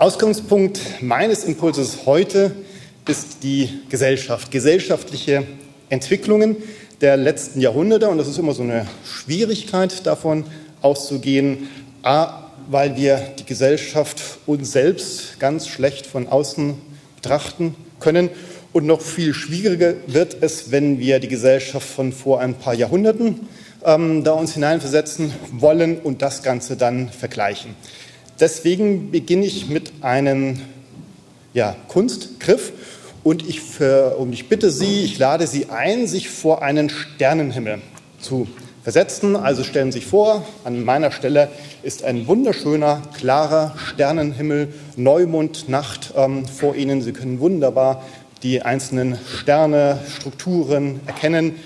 Ausgangspunkt meines Impulses heute ist die Gesellschaft, gesellschaftliche Entwicklungen der letzten Jahrhunderte. Und das ist immer so eine Schwierigkeit davon auszugehen, a, weil wir die Gesellschaft uns selbst ganz schlecht von außen betrachten können. Und noch viel schwieriger wird es, wenn wir die Gesellschaft von vor ein paar Jahrhunderten ähm, da uns hineinversetzen wollen und das Ganze dann vergleichen. Deswegen beginne ich mit einem ja, Kunstgriff und ich, und ich bitte Sie, ich lade Sie ein, sich vor einen Sternenhimmel zu versetzen. Also stellen Sie sich vor, an meiner Stelle ist ein wunderschöner, klarer Sternenhimmel, Neumondnacht ähm, vor Ihnen. Sie können wunderbar die einzelnen Sterne, Strukturen erkennen.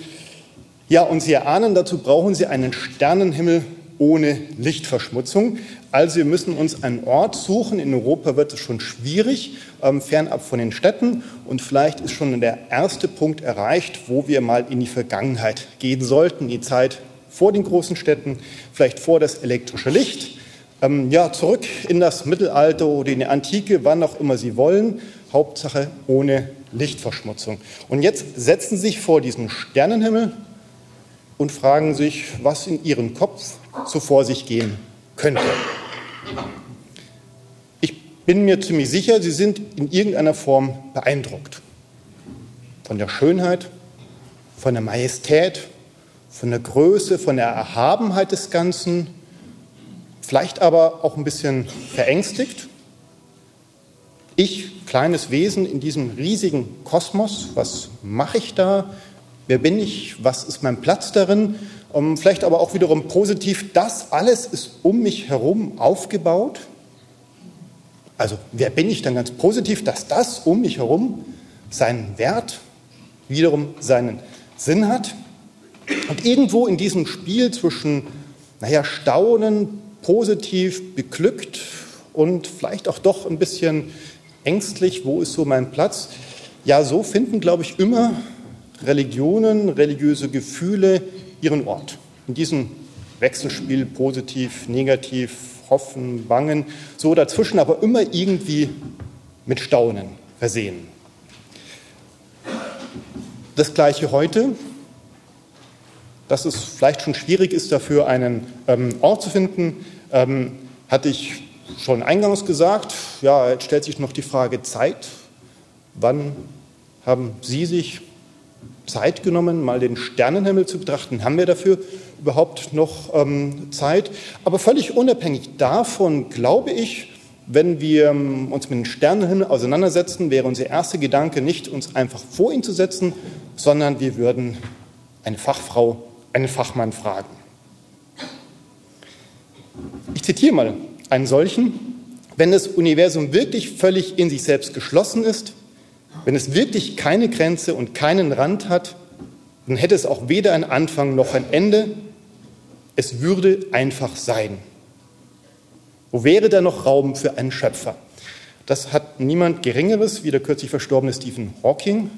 Ja, und Sie erahnen, dazu brauchen Sie einen Sternenhimmel ohne Lichtverschmutzung. Also wir müssen uns einen Ort suchen. In Europa wird es schon schwierig, ähm, fernab von den Städten. Und vielleicht ist schon der erste Punkt erreicht, wo wir mal in die Vergangenheit gehen sollten, die Zeit vor den großen Städten, vielleicht vor das elektrische Licht. Ähm, ja, zurück in das Mittelalter oder in die Antike, wann auch immer Sie wollen. Hauptsache ohne Lichtverschmutzung. Und jetzt setzen Sie sich vor diesen Sternenhimmel und fragen sich, was in Ihrem Kopf so vor sich gehen könnte. Ich bin mir ziemlich sicher, Sie sind in irgendeiner Form beeindruckt von der Schönheit, von der Majestät, von der Größe, von der Erhabenheit des Ganzen, vielleicht aber auch ein bisschen verängstigt. Ich, kleines Wesen in diesem riesigen Kosmos, was mache ich da? Wer bin ich? Was ist mein Platz darin? Um, vielleicht aber auch wiederum positiv, das alles ist um mich herum aufgebaut. Also wer bin ich dann ganz positiv, dass das um mich herum seinen Wert, wiederum seinen Sinn hat. Und irgendwo in diesem Spiel zwischen, naja, Staunen, positiv, beglückt und vielleicht auch doch ein bisschen ängstlich, wo ist so mein Platz? Ja, so finden, glaube ich, immer Religionen, religiöse Gefühle ihren Ort. In diesem Wechselspiel positiv, negativ, hoffen, bangen, so dazwischen aber immer irgendwie mit Staunen versehen. Das gleiche heute, dass es vielleicht schon schwierig ist, dafür einen ähm, Ort zu finden, ähm, hatte ich schon eingangs gesagt. Ja, jetzt stellt sich noch die Frage Zeit. Wann haben Sie sich Zeit genommen, mal den Sternenhimmel zu betrachten. Haben wir dafür überhaupt noch ähm, Zeit? Aber völlig unabhängig davon glaube ich, wenn wir ähm, uns mit dem Sternenhimmel auseinandersetzen, wäre unser erster Gedanke nicht, uns einfach vor ihn zu setzen, sondern wir würden eine Fachfrau, einen Fachmann fragen. Ich zitiere mal einen solchen. Wenn das Universum wirklich völlig in sich selbst geschlossen ist, wenn es wirklich keine Grenze und keinen Rand hat, dann hätte es auch weder ein Anfang noch ein Ende. Es würde einfach sein. Wo wäre da noch Raum für einen Schöpfer? Das hat niemand Geringeres wie der kürzlich verstorbene Stephen Hawking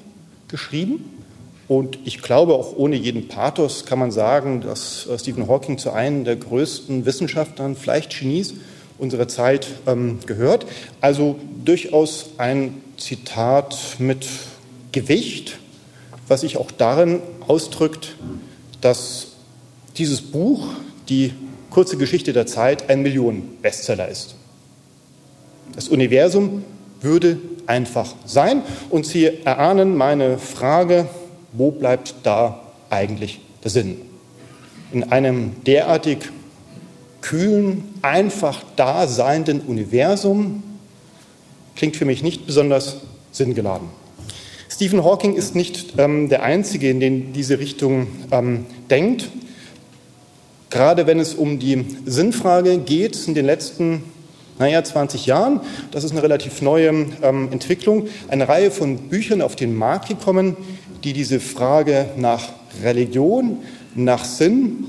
geschrieben. Und ich glaube, auch ohne jeden Pathos kann man sagen, dass äh, Stephen Hawking zu einem der größten Wissenschaftler, vielleicht Genies unserer Zeit ähm, gehört. Also durchaus ein Zitat mit Gewicht, was sich auch darin ausdrückt, dass dieses Buch, die kurze Geschichte der Zeit, ein Millionen-Bestseller ist. Das Universum würde einfach sein. Und Sie erahnen meine Frage, wo bleibt da eigentlich der Sinn? In einem derartig kühlen, einfach daseinenden Universum klingt für mich nicht besonders sinngeladen. Stephen Hawking ist nicht ähm, der Einzige, in den diese Richtung ähm, denkt. Gerade wenn es um die Sinnfrage geht, in den letzten naja, 20 Jahren, das ist eine relativ neue ähm, Entwicklung, eine Reihe von Büchern auf den Markt gekommen, die diese Frage nach Religion, nach Sinn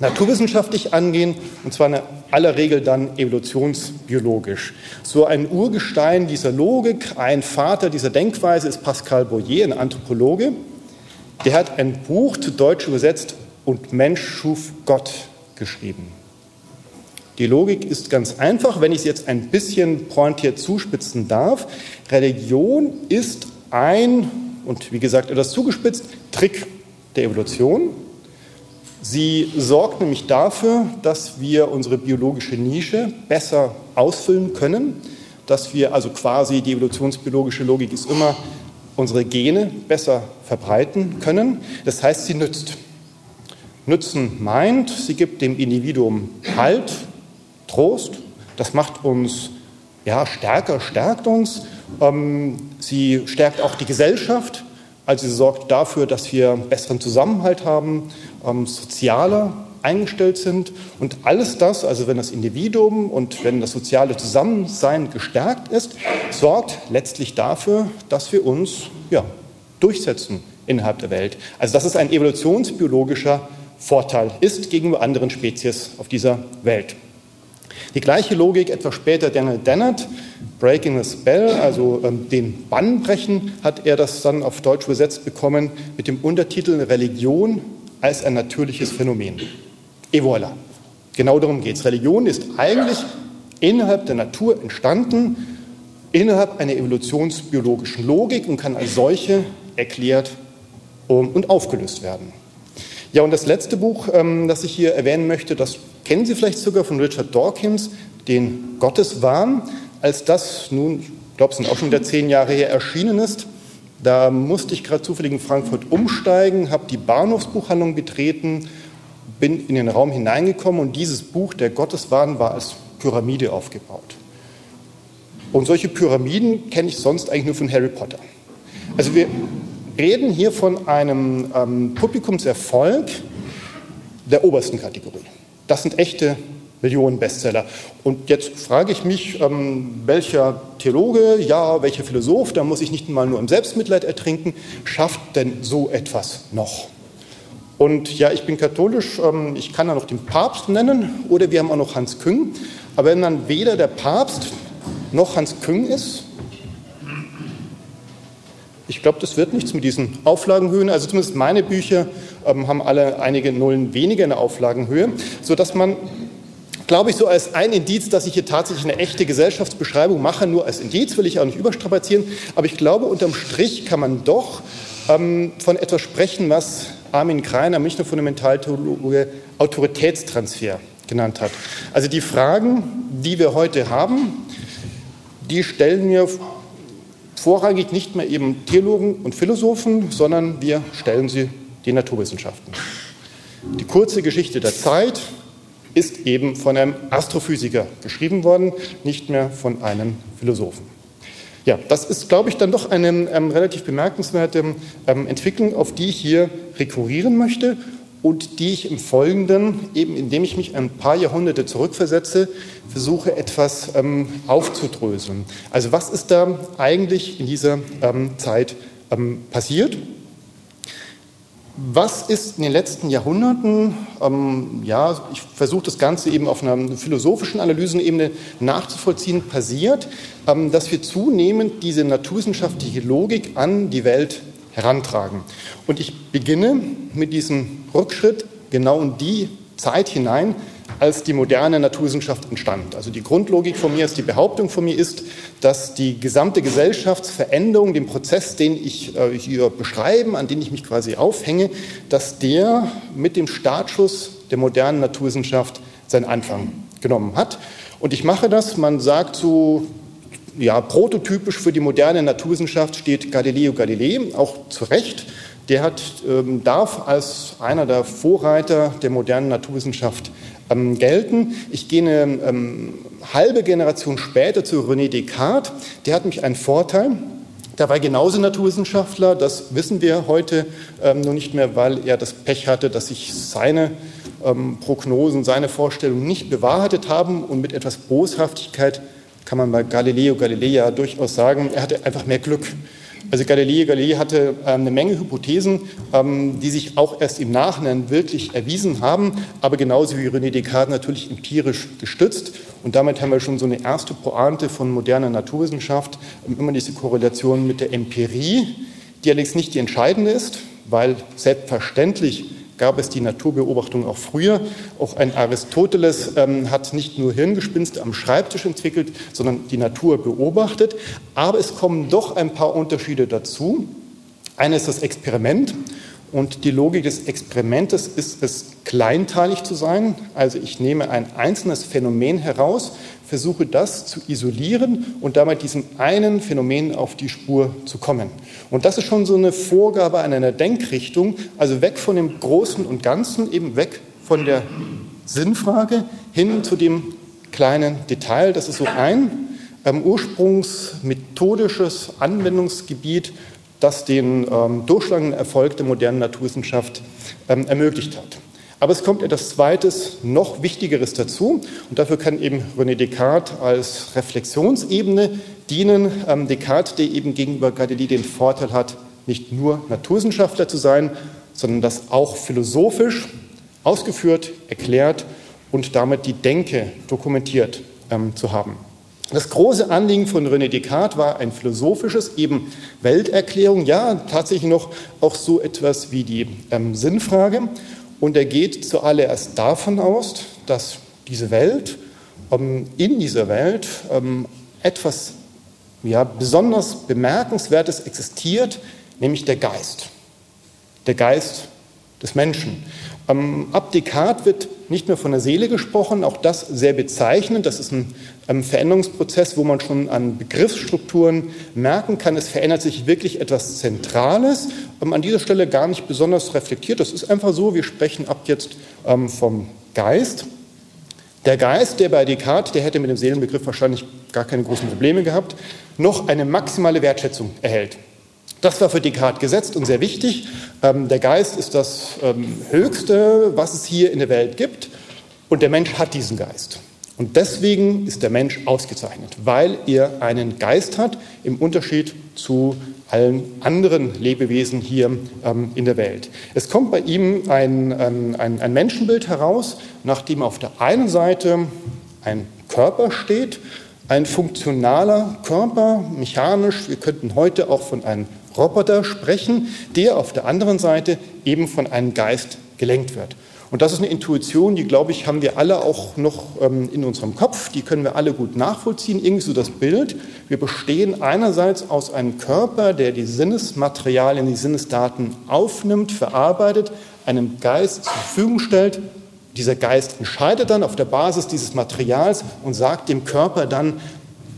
naturwissenschaftlich angehen, und zwar in aller Regel dann evolutionsbiologisch. So ein Urgestein dieser Logik, ein Vater dieser Denkweise ist Pascal Boyer, ein Anthropologe. Der hat ein Buch zu Deutsch übersetzt und Mensch schuf Gott geschrieben. Die Logik ist ganz einfach, wenn ich es jetzt ein bisschen pointiert zuspitzen darf. Religion ist ein, und wie gesagt etwas zugespitzt, Trick der Evolution. Sie sorgt nämlich dafür, dass wir unsere biologische Nische besser ausfüllen können, dass wir also quasi, die evolutionsbiologische Logik ist immer, unsere Gene besser verbreiten können. Das heißt, sie nützt. Nützen meint, sie gibt dem Individuum Halt, Trost. Das macht uns ja, stärker, stärkt uns. Ähm, sie stärkt auch die Gesellschaft. Also sie sorgt dafür, dass wir besseren Zusammenhalt haben, ähm, sozialer eingestellt sind. Und alles das, also wenn das Individuum und wenn das soziale Zusammensein gestärkt ist, sorgt letztlich dafür, dass wir uns ja, durchsetzen innerhalb der Welt. Also dass es ein evolutionsbiologischer Vorteil ist gegenüber anderen Spezies auf dieser Welt. Die gleiche Logik etwas später Daniel Dennett, Breaking the Spell, also ähm, den Bann brechen, hat er das dann auf Deutsch übersetzt bekommen mit dem Untertitel Religion als ein natürliches Phänomen. Et voilà. Genau darum geht es. Religion ist eigentlich innerhalb der Natur entstanden, innerhalb einer evolutionsbiologischen Logik und kann als solche erklärt und aufgelöst werden. Ja, und das letzte Buch, ähm, das ich hier erwähnen möchte, das kennen Sie vielleicht sogar von Richard Dawkins, den Gotteswahn. Als das nun, ich glaube, es sind auch schon wieder zehn Jahre her, erschienen ist, da musste ich gerade zufällig in Frankfurt umsteigen, habe die Bahnhofsbuchhandlung betreten, bin in den Raum hineingekommen und dieses Buch, der Gotteswahn, war als Pyramide aufgebaut. Und solche Pyramiden kenne ich sonst eigentlich nur von Harry Potter. Also wir reden hier von einem ähm, Publikumserfolg der obersten Kategorie. Das sind echte Millionen-Bestseller. Und jetzt frage ich mich, ähm, welcher Theologe, ja, welcher Philosoph, da muss ich nicht mal nur im Selbstmitleid ertrinken, schafft denn so etwas noch? Und ja, ich bin katholisch, ähm, ich kann da noch den Papst nennen oder wir haben auch noch Hans Küng. Aber wenn dann weder der Papst noch Hans Küng ist, ich glaube, das wird nichts mit diesen Auflagenhöhen. Also zumindest meine Bücher ähm, haben alle einige Nullen weniger in der Auflagenhöhe, sodass man, glaube ich, so als ein Indiz, dass ich hier tatsächlich eine echte Gesellschaftsbeschreibung mache, nur als Indiz will ich auch nicht überstrapazieren, aber ich glaube, unterm Strich kann man doch ähm, von etwas sprechen, was Armin Kreiner, Münchner Fundamentaltheologe, Autoritätstransfer genannt hat. Also die Fragen, die wir heute haben, die stellen mir vorrangig nicht mehr eben Theologen und Philosophen, sondern wir stellen sie den Naturwissenschaften. Die kurze Geschichte der Zeit ist eben von einem Astrophysiker geschrieben worden, nicht mehr von einem Philosophen. Ja, das ist, glaube ich, dann doch eine ähm, relativ bemerkenswerte ähm, Entwicklung, auf die ich hier rekurrieren möchte und die ich im Folgenden, eben indem ich mich ein paar Jahrhunderte zurückversetze, versuche etwas ähm, aufzudröseln. Also was ist da eigentlich in dieser ähm, Zeit ähm, passiert? Was ist in den letzten Jahrhunderten, ähm, ja, ich versuche das Ganze eben auf einer philosophischen Analysenebene nachzuvollziehen, passiert, ähm, dass wir zunehmend diese naturwissenschaftliche Logik an die Welt herantragen. Und ich beginne mit diesem Rückschritt genau in die Zeit hinein, als die moderne Naturwissenschaft entstand. Also die Grundlogik von mir ist, die Behauptung von mir ist, dass die gesamte Gesellschaftsveränderung, den Prozess, den ich äh, hier beschreibe, an den ich mich quasi aufhänge, dass der mit dem Startschuss der modernen Naturwissenschaft seinen Anfang genommen hat. Und ich mache das, man sagt so, ja, prototypisch für die moderne Naturwissenschaft steht Galileo Galilei, auch zu Recht. Der hat, ähm, darf als einer der Vorreiter der modernen Naturwissenschaft ähm, gelten. Ich gehe eine ähm, halbe Generation später zu René Descartes. Der hat nämlich einen Vorteil. Der war genauso Naturwissenschaftler, das wissen wir heute ähm, nur nicht mehr, weil er das Pech hatte, dass sich seine ähm, Prognosen, seine Vorstellungen nicht bewahrheitet haben und mit etwas Boshaftigkeit kann man bei Galileo Galilei durchaus sagen, er hatte einfach mehr Glück. Also Galileo Galilei hatte ähm, eine Menge Hypothesen, ähm, die sich auch erst im Nachhinein wirklich erwiesen haben, aber genauso wie René Descartes natürlich empirisch gestützt. Und damit haben wir schon so eine erste Pointe von moderner Naturwissenschaft, ähm, immer diese Korrelation mit der Empirie, die allerdings nicht die entscheidende ist, weil selbstverständlich gab es die Naturbeobachtung auch früher. Auch ein Aristoteles ähm, hat nicht nur Hirngespinste am Schreibtisch entwickelt, sondern die Natur beobachtet. Aber es kommen doch ein paar Unterschiede dazu. Eine ist das Experiment. Und die Logik des Experimentes ist es, kleinteilig zu sein. Also ich nehme ein einzelnes Phänomen heraus, versuche das zu isolieren und damit diesem einen Phänomen auf die Spur zu kommen. Und das ist schon so eine Vorgabe an einer Denkrichtung, also weg von dem Großen und Ganzen, eben weg von der Sinnfrage hin zu dem kleinen Detail. Das ist so ein ähm, ursprungsmethodisches Anwendungsgebiet das den ähm, durchschlagenden Erfolg der modernen Naturwissenschaft ähm, ermöglicht hat. Aber es kommt etwas Zweites, noch Wichtigeres dazu. Und dafür kann eben René Descartes als Reflexionsebene dienen. Ähm, Descartes, der eben gegenüber Galilei den Vorteil hat, nicht nur Naturwissenschaftler zu sein, sondern das auch philosophisch ausgeführt, erklärt und damit die Denke dokumentiert ähm, zu haben. Das große Anliegen von René Descartes war ein philosophisches, eben Welterklärung, ja, tatsächlich noch auch so etwas wie die ähm, Sinnfrage. Und er geht zuallererst davon aus, dass diese Welt, ähm, in dieser Welt ähm, etwas ja, besonders Bemerkenswertes existiert, nämlich der Geist. Der Geist des Menschen. Ähm, ab Descartes wird nicht mehr von der Seele gesprochen, auch das sehr bezeichnend. Das ist ein ähm, Veränderungsprozess, wo man schon an Begriffsstrukturen merken kann, es verändert sich wirklich etwas Zentrales, ähm, an dieser Stelle gar nicht besonders reflektiert. Das ist einfach so, wir sprechen ab jetzt vom Geist. Der Geist, der bei Descartes, der hätte mit dem Seelenbegriff wahrscheinlich gar keine großen Probleme gehabt, noch eine maximale Wertschätzung erhält. Das war für Descartes gesetzt und sehr wichtig. Ähm, der Geist ist das ähm, Höchste, was es hier in der Welt gibt. Und der Mensch hat diesen Geist. Und deswegen ist der Mensch ausgezeichnet, weil er einen Geist hat, im Unterschied zu allen anderen Lebewesen hier ähm, in der Welt. Es kommt bei ihm ein, ein, ein Menschenbild heraus, nachdem auf der einen Seite ein Körper steht, ein funktionaler Körper, mechanisch. Wir könnten heute auch von einem Roboter sprechen, der auf der anderen Seite eben von einem Geist gelenkt wird. Und das ist eine Intuition, die, glaube ich, haben wir alle auch noch ähm, in unserem Kopf. Die können wir alle gut nachvollziehen. Irgendwie so das Bild. Wir bestehen einerseits aus einem Körper, der die Sinnesmaterialien, die Sinnesdaten aufnimmt, verarbeitet, einem Geist zur Verfügung stellt. Dieser Geist entscheidet dann auf der Basis dieses Materials und sagt dem Körper dann,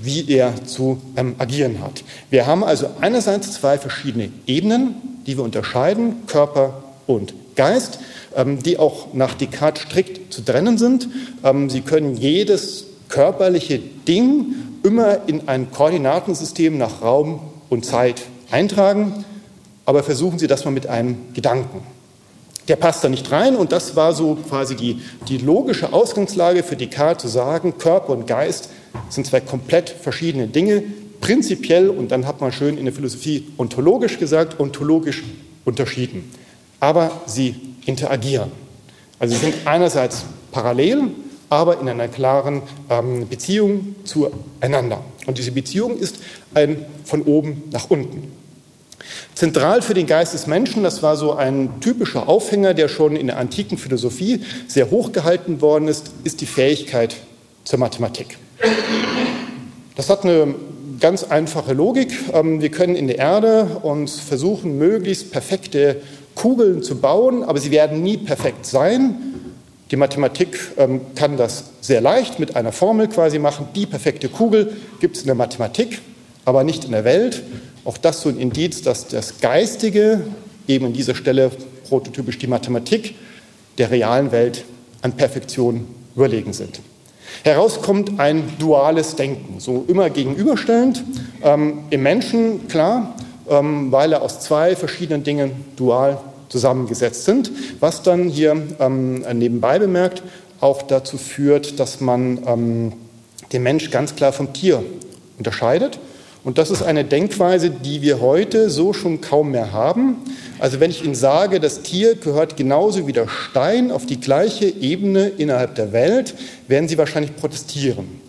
wie er zu ähm, agieren hat. Wir haben also einerseits zwei verschiedene Ebenen, die wir unterscheiden, Körper und Geist, ähm, die auch nach Descartes strikt zu trennen sind. Ähm, Sie können jedes körperliche Ding immer in ein Koordinatensystem nach Raum und Zeit eintragen, aber versuchen Sie das mal mit einem Gedanken. Der passt da nicht rein und das war so quasi die, die logische Ausgangslage für Descartes zu sagen, Körper und Geist sind zwei komplett verschiedene Dinge, prinzipiell und dann hat man schön in der Philosophie ontologisch gesagt, ontologisch unterschieden. Aber sie interagieren. Also sie sind einerseits parallel, aber in einer klaren ähm, Beziehung zueinander. Und diese Beziehung ist ein von oben nach unten. Zentral für den Geist des Menschen, das war so ein typischer Aufhänger, der schon in der antiken Philosophie sehr hoch gehalten worden ist, ist die Fähigkeit zur Mathematik. Das hat eine ganz einfache Logik. Ähm, wir können in der Erde uns versuchen, möglichst perfekte Kugeln zu bauen, aber sie werden nie perfekt sein. Die Mathematik ähm, kann das sehr leicht mit einer Formel quasi machen. Die perfekte Kugel gibt es in der Mathematik, aber nicht in der Welt. Auch das so ein Indiz, dass das Geistige, eben an dieser Stelle prototypisch die Mathematik, der realen Welt an Perfektion überlegen sind. Herauskommt ein duales Denken, so immer gegenüberstellend. Ähm, Im Menschen, klar, ähm, weil er aus zwei verschiedenen Dingen dual zusammengesetzt sind, was dann hier ähm, nebenbei bemerkt auch dazu führt, dass man ähm, den Mensch ganz klar vom Tier unterscheidet und das ist eine Denkweise, die wir heute so schon kaum mehr haben. Also wenn ich Ihnen sage, das Tier gehört genauso wie der Stein auf die gleiche Ebene innerhalb der Welt, werden Sie wahrscheinlich protestieren.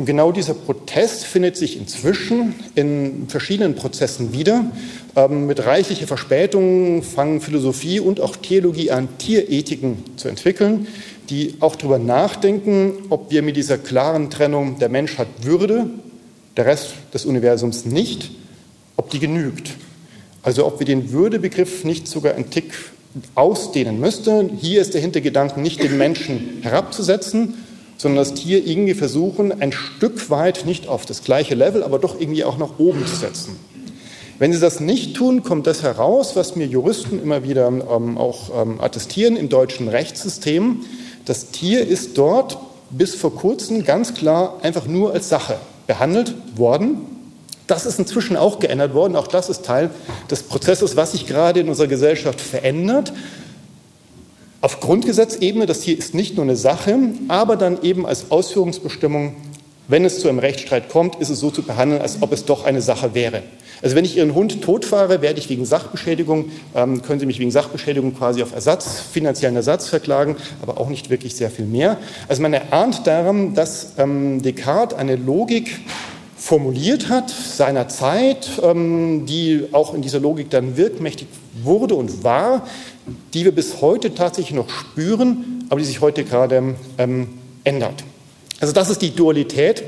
Und genau dieser Protest findet sich inzwischen in verschiedenen Prozessen wieder. Ähm, mit reichlicher Verspätung fangen Philosophie und auch Theologie an, Tierethiken zu entwickeln, die auch darüber nachdenken, ob wir mit dieser klaren Trennung der Mensch hat Würde, der Rest des Universums nicht, ob die genügt. Also ob wir den Würdebegriff nicht sogar ein Tick ausdehnen müssten. Hier ist der Hintergedanke, nicht den Menschen herabzusetzen, sondern das Tier irgendwie versuchen, ein Stück weit nicht auf das gleiche Level, aber doch irgendwie auch nach oben zu setzen. Wenn sie das nicht tun, kommt das heraus, was mir Juristen immer wieder ähm, auch ähm, attestieren im deutschen Rechtssystem. Das Tier ist dort bis vor kurzem ganz klar einfach nur als Sache behandelt worden. Das ist inzwischen auch geändert worden. Auch das ist Teil des Prozesses, was sich gerade in unserer Gesellschaft verändert. Auf Grundgesetzebene, das Tier ist nicht nur eine Sache, aber dann eben als Ausführungsbestimmung, wenn es zu einem Rechtsstreit kommt, ist es so zu behandeln, als ob es doch eine Sache wäre. Also wenn ich Ihren Hund totfahre, werde ich wegen Sachbeschädigung, ähm, können Sie mich wegen Sachbeschädigung quasi auf Ersatz, finanziellen Ersatz verklagen, aber auch nicht wirklich sehr viel mehr. Also man erahnt daran, dass ähm, Descartes eine Logik formuliert hat seiner Zeit, ähm, die auch in dieser Logik dann wirkmächtig wurde und war, die wir bis heute tatsächlich noch spüren, aber die sich heute gerade ähm, ändert. Also das ist die Dualität,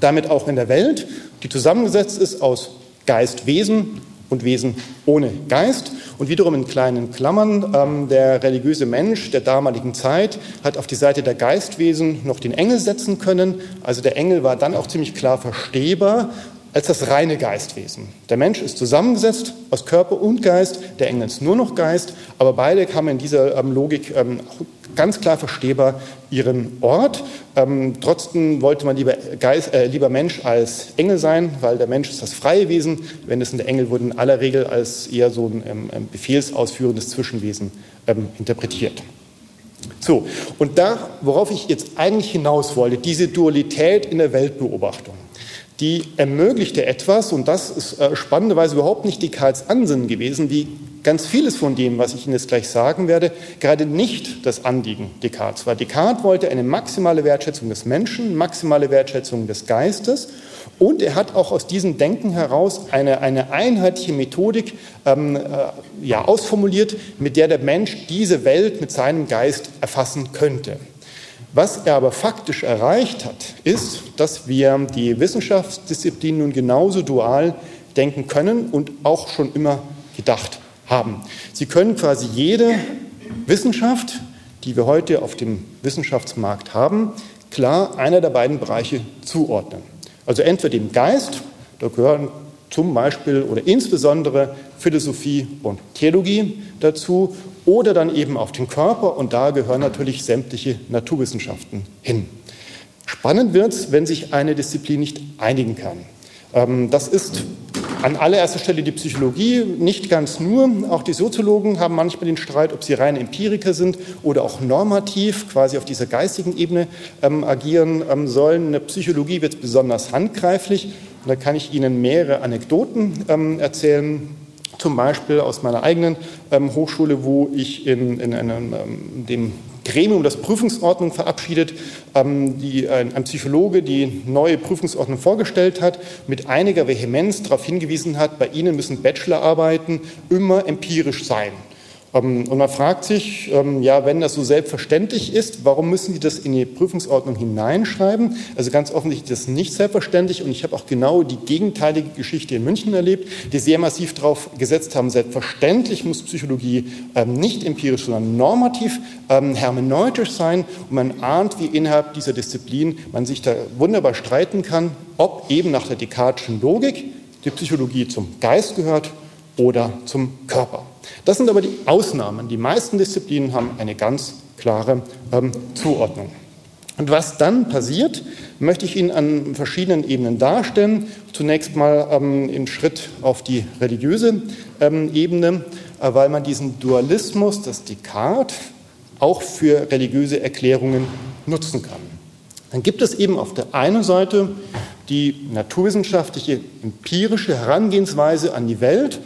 damit auch in der Welt, die zusammengesetzt ist aus Geist, Wesen und Wesen ohne Geist. Und wiederum in kleinen Klammern, ähm, der religiöse Mensch der damaligen Zeit hat auf die Seite der Geistwesen noch den Engel setzen können. Also der Engel war dann auch ziemlich klar verstehbar als das reine Geistwesen. Der Mensch ist zusammengesetzt aus Körper und Geist, der Engel ist nur noch Geist, aber beide haben in dieser ähm, Logik ähm, ganz klar verstehbar ihren Ort. Ähm, trotzdem wollte man lieber, Geist, äh, lieber Mensch als Engel sein, weil der Mensch ist das freie Wesen, wenn es in der Engel wurde in aller Regel als eher so ein ähm, befehlsausführendes Zwischenwesen ähm, interpretiert. So, und da, worauf ich jetzt eigentlich hinaus wollte, diese Dualität in der Weltbeobachtung die ermöglichte etwas, und das ist äh, spannenderweise überhaupt nicht Descartes Ansinnen gewesen, wie ganz vieles von dem, was ich Ihnen jetzt gleich sagen werde, gerade nicht das Anliegen Descartes war. Descartes wollte eine maximale Wertschätzung des Menschen, maximale Wertschätzung des Geistes und er hat auch aus diesem Denken heraus eine, eine einheitliche Methodik ähm, äh, ja, ausformuliert, mit der der Mensch diese Welt mit seinem Geist erfassen könnte. Was er aber faktisch erreicht hat, ist, dass wir die Wissenschaftsdisziplin nun genauso dual denken können und auch schon immer gedacht haben. Sie können quasi jede Wissenschaft, die wir heute auf dem Wissenschaftsmarkt haben, klar einer der beiden Bereiche zuordnen. Also entweder dem Geist, da gehören zum Beispiel oder insbesondere Philosophie und Theologie dazu oder dann eben auf den Körper und da gehören natürlich sämtliche Naturwissenschaften hin. Spannend wird es, wenn sich eine Disziplin nicht einigen kann. Ähm, das ist an allererster Stelle die Psychologie, nicht ganz nur. Auch die Soziologen haben manchmal den Streit, ob sie reine Empiriker sind oder auch normativ, quasi auf dieser geistigen Ebene ähm, agieren ähm, sollen. Der Psychologie wird es besonders handgreiflich. Und da kann ich Ihnen mehrere Anekdoten ähm, erzählen zum Beispiel aus meiner eigenen ähm, Hochschule, wo ich in, in einem, ähm, dem Gremium, das Prüfungsordnung verabschiedet, ähm, die, ein, ein, Psychologe die neue Prüfungsordnung vorgestellt hat, mit einiger Vehemenz darauf hingewiesen hat, bei Ihnen müssen Bachelorarbeiten immer empirisch sein. Ähm, und man fragt sich, ähm, ja, wenn das so selbstverständlich ist, warum müssen die das in die Prüfungsordnung hineinschreiben? Also ganz offensichtlich ist das nicht selbstverständlich und ich habe auch genau die gegenteilige Geschichte in München erlebt, die sehr massiv darauf gesetzt haben, selbstverständlich muss Psychologie ähm, nicht empirisch, sondern normativ, hermeneutisch sein und man ahnt, wie innerhalb dieser Disziplin man sich da wunderbar streiten kann, ob eben nach der Descartes'schen Logik die Psychologie zum Geist gehört oder zum Körper. Das sind aber die Ausnahmen. Die meisten Disziplinen haben eine ganz klare ähm, Zuordnung. Und was dann passiert, möchte ich Ihnen an verschiedenen Ebenen darstellen. Zunächst mal ähm, im Schritt auf die religiöse ähm, Ebene, äh, weil man diesen Dualismus des Descartes auch für religiöse Erklärungen nutzen kann. Dann gibt es eben auf der einen Seite die naturwissenschaftliche empirische Herangehensweise an die Welt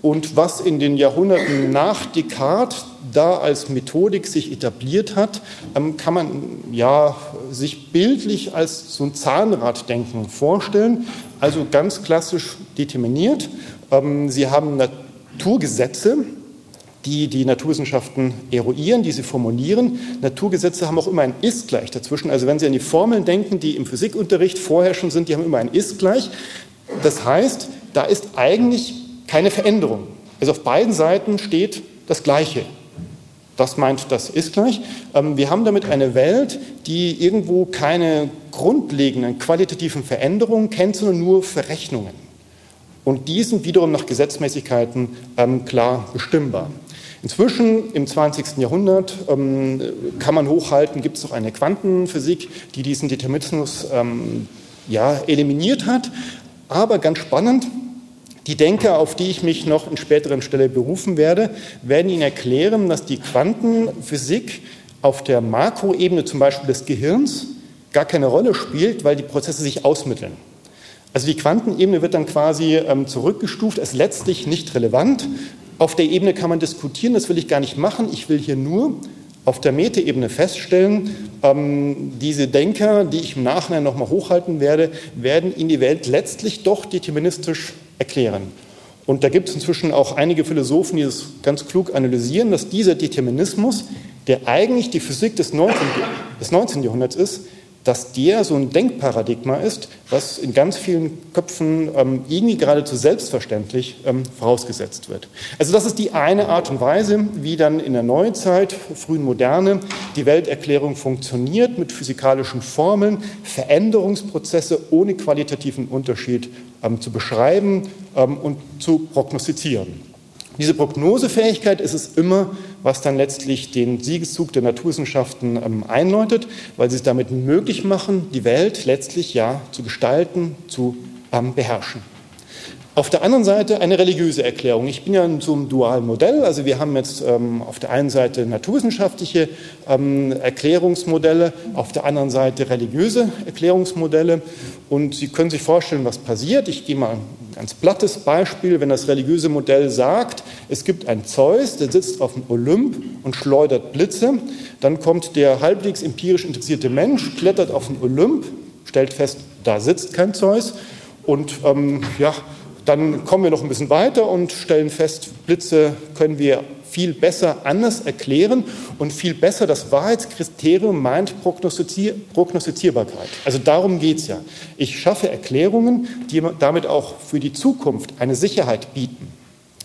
und was in den Jahrhunderten nach Descartes da als Methodik sich etabliert hat, ähm, kann man ja sich bildlich als so ein Zahnraddenken vorstellen, also ganz klassisch determiniert. Ähm, Sie haben Naturgesetze, die die Naturwissenschaften eruieren, die sie formulieren. Naturgesetze haben auch immer ein Ist-Gleich dazwischen. Also wenn Sie an die Formeln denken, die im Physikunterricht vorher schon sind, die haben immer ein Ist-Gleich. Das heißt, da ist eigentlich keine Veränderung. Also auf beiden Seiten steht das Gleiche. Das meint das ist gleich. Ähm, wir haben damit eine Welt, die irgendwo keine grundlegenden qualitativen Veränderungen kennt, sondern nur Verrechnungen. Und die sind wiederum nach Gesetzmäßigkeiten ähm, klar bestimmbar. Inzwischen im 20. Jahrhundert ähm, kann man hochhalten, gibt es noch eine Quantenphysik, die diesen Determinismus ja, eliminiert hat. Aber ganz spannend, die Denker, auf die ich mich noch in späteren Stelle berufen werde, werden Ihnen erklären, dass die Quantenphysik auf der Makroebene zum Beispiel des Gehirns gar keine Rolle spielt, weil die Prozesse sich ausmitteln. Also die Quantenebene wird dann quasi ähm, zurückgestuft, ist letztlich nicht relevant. Auf der Ebene kann man diskutieren, das will ich gar nicht machen. Ich will hier nur auf der Metaebene feststellen, ähm, diese Denker, die ich im Nachhinein nochmal hochhalten werde, werden in die Welt letztlich doch deterministisch erklären. Und da gibt es inzwischen auch einige Philosophen, die das ganz klug analysieren, dass dieser Determinismus, der eigentlich die Physik des 19. Des 19. Jahrhunderts ist, dass der so ein Denkparadigma ist, was in ganz vielen Köpfen ähm, irgendwie geradezu selbstverständlich ähm, vorausgesetzt wird. Also das ist die eine Art und Weise, wie dann in der Neuzeit, frühen Moderne, die Welterklärung funktioniert mit physikalischen Formeln, Veränderungsprozesse ohne qualitativen Unterschied zu beschreiben ähm, und zu prognostizieren. Diese Prognosefähigkeit ist es immer, was dann letztlich den Siegeszug der Naturwissenschaften ähm, einläutet, weil sie es damit möglich machen, die Welt letztlich ja zu gestalten, zu ähm, beherrschen. Auf der anderen Seite eine religiöse Erklärung. Ich bin ja in so einem dualen Modell. Also wir haben jetzt ähm, auf der einen Seite naturwissenschaftliche ähm, Erklärungsmodelle, auf der anderen Seite religiöse Erklärungsmodelle. Und Sie können sich vorstellen, was passiert. Ich gehe mal ein ganz plattes Beispiel. Wenn das religiöse Modell sagt, es gibt einen Zeus, der sitzt auf dem Olymp und schleudert Blitze, dann kommt der halbwegs empirisch interessierte Mensch, klettert auf den Olymp, stellt fest, da sitzt kein Zeus und ähm, ja, dann kommen wir noch ein bisschen weiter und stellen fest, Blitze können wir viel besser anders erklären und viel besser das Wahrheitskriterium meint Prognostizier Prognostizierbarkeit. Also darum geht es ja. Ich schaffe Erklärungen, die damit auch für die Zukunft eine Sicherheit bieten.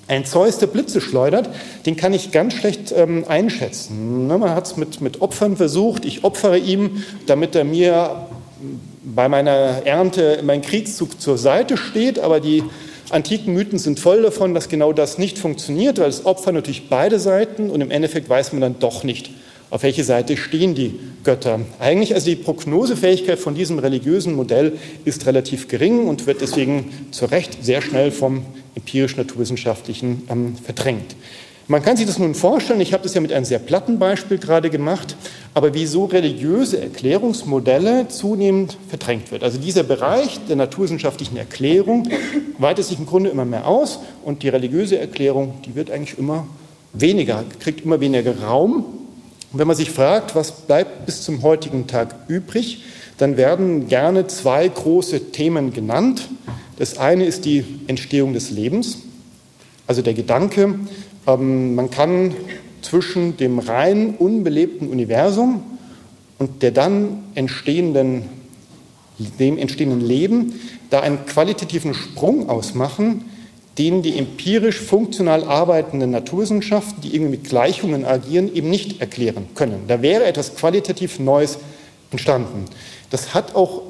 Ein Zeus, der Blitze schleudert, den kann ich ganz schlecht ähm, einschätzen. Ne, man hat es mit, mit Opfern versucht. Ich opfere ihm, damit er mir bei meiner Ernte mein Kriegszug zur Seite steht, aber die antiken Mythen sind voll davon, dass genau das nicht funktioniert, weil es Opfer natürlich beide Seiten und im Endeffekt weiß man dann doch nicht, auf welche Seite stehen die Götter. Eigentlich also die Prognosefähigkeit von diesem religiösen Modell ist relativ gering und wird deswegen zu Recht sehr schnell vom empirisch-naturwissenschaftlichen ähm, verdrängt. Man kann sich das nun vorstellen, ich habe das ja mit einem sehr platten Beispiel gerade gemacht, aber wie so religiöse Erklärungsmodelle zunehmend verdrängt wird. Also dieser Bereich der naturwissenschaftlichen Erklärung weitet sich im Grunde immer mehr aus und die religiöse Erklärung, die wird eigentlich immer weniger, kriegt immer weniger Raum. Und wenn man sich fragt, was bleibt bis zum heutigen Tag übrig, dann werden gerne zwei große Themen genannt. Das eine ist die Entstehung des Lebens, also der Gedanke, ähm, man kann zwischen dem rein unbelebten Universum und der dann entstehenden, dem entstehenden Leben da einen qualitativen Sprung ausmachen, den die empirisch funktional arbeitenden Naturwissenschaften, die irgendwie mit Gleichungen agieren, eben nicht erklären können. Da wäre etwas qualitativ Neues entstanden. Das hat auch,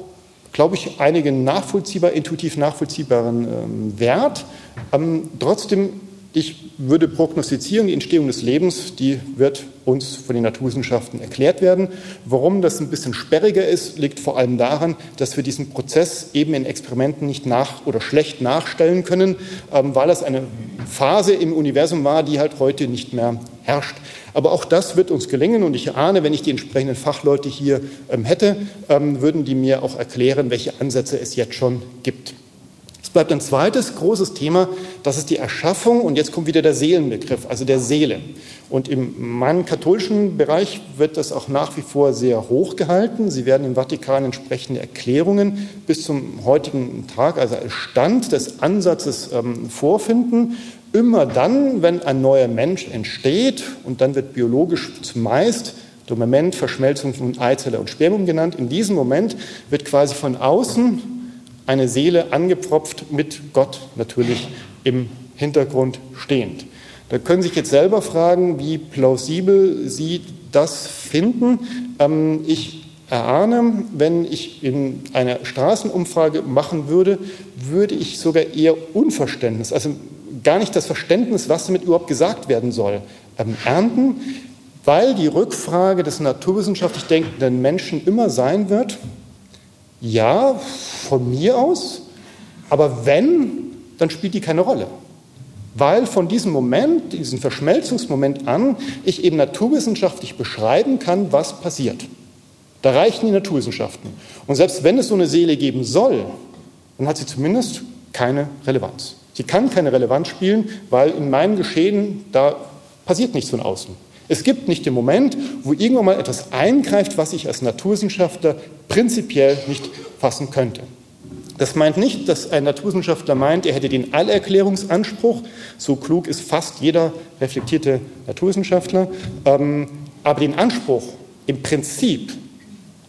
glaube ich, einigen nachvollziehbar, intuitiv nachvollziehbaren ähm, Wert. Ähm, trotzdem ich würde prognostizieren, die Entstehung des Lebens, die wird uns von den Naturwissenschaften erklärt werden. Warum das ein bisschen sperriger ist, liegt vor allem daran, dass wir diesen Prozess eben in Experimenten nicht nach oder schlecht nachstellen können, ähm, weil das eine Phase im Universum war, die halt heute nicht mehr herrscht. Aber auch das wird uns gelingen und ich ahne, wenn ich die entsprechenden Fachleute hier ähm, hätte, ähm, würden die mir auch erklären, welche Ansätze es jetzt schon gibt. Bleibt ein zweites großes Thema, das ist die Erschaffung und jetzt kommt wieder der Seelenbegriff, also der Seele. Und in meinem katholischen Bereich wird das auch nach wie vor sehr hoch gehalten. Sie werden im Vatikan entsprechende Erklärungen bis zum heutigen Tag, also als Stand des Ansatzes ähm, vorfinden. Immer dann, wenn ein neuer Mensch entsteht, und dann wird biologisch zumeist Dormament, Verschmelzung von Eizelle und Spermium genannt, in diesem Moment wird quasi von außen eine Seele angepfropft mit Gott natürlich im Hintergrund stehend. Da können Sie sich jetzt selber fragen, wie plausibel Sie das finden. Ähm, ich erahne, wenn ich in einer Straßenumfrage machen würde, würde ich sogar eher Unverständnis, also gar nicht das Verständnis, was damit überhaupt gesagt werden soll, ähm, ernten, weil die Rückfrage des naturwissenschaftlich denkenden Menschen immer sein wird, ja, von mir aus, aber wenn, dann spielt die keine Rolle. Weil von diesem Moment, diesem Verschmelzungsmoment an, ich eben naturwissenschaftlich beschreiben kann, was passiert. Da reichen die Naturwissenschaften. Und selbst wenn es so eine Seele geben soll, dann hat sie zumindest keine Relevanz. Sie kann keine Relevanz spielen, weil in meinem Geschehen, da passiert nichts von außen. Es gibt nicht den Moment, wo irgendwann mal etwas eingreift, was ich als Naturwissenschaftler prinzipiell nicht fassen könnte. Das meint nicht, dass ein Naturwissenschaftler meint, er hätte den Allerklärungsanspruch. So klug ist fast jeder reflektierte Naturwissenschaftler. Ähm, aber den Anspruch im Prinzip,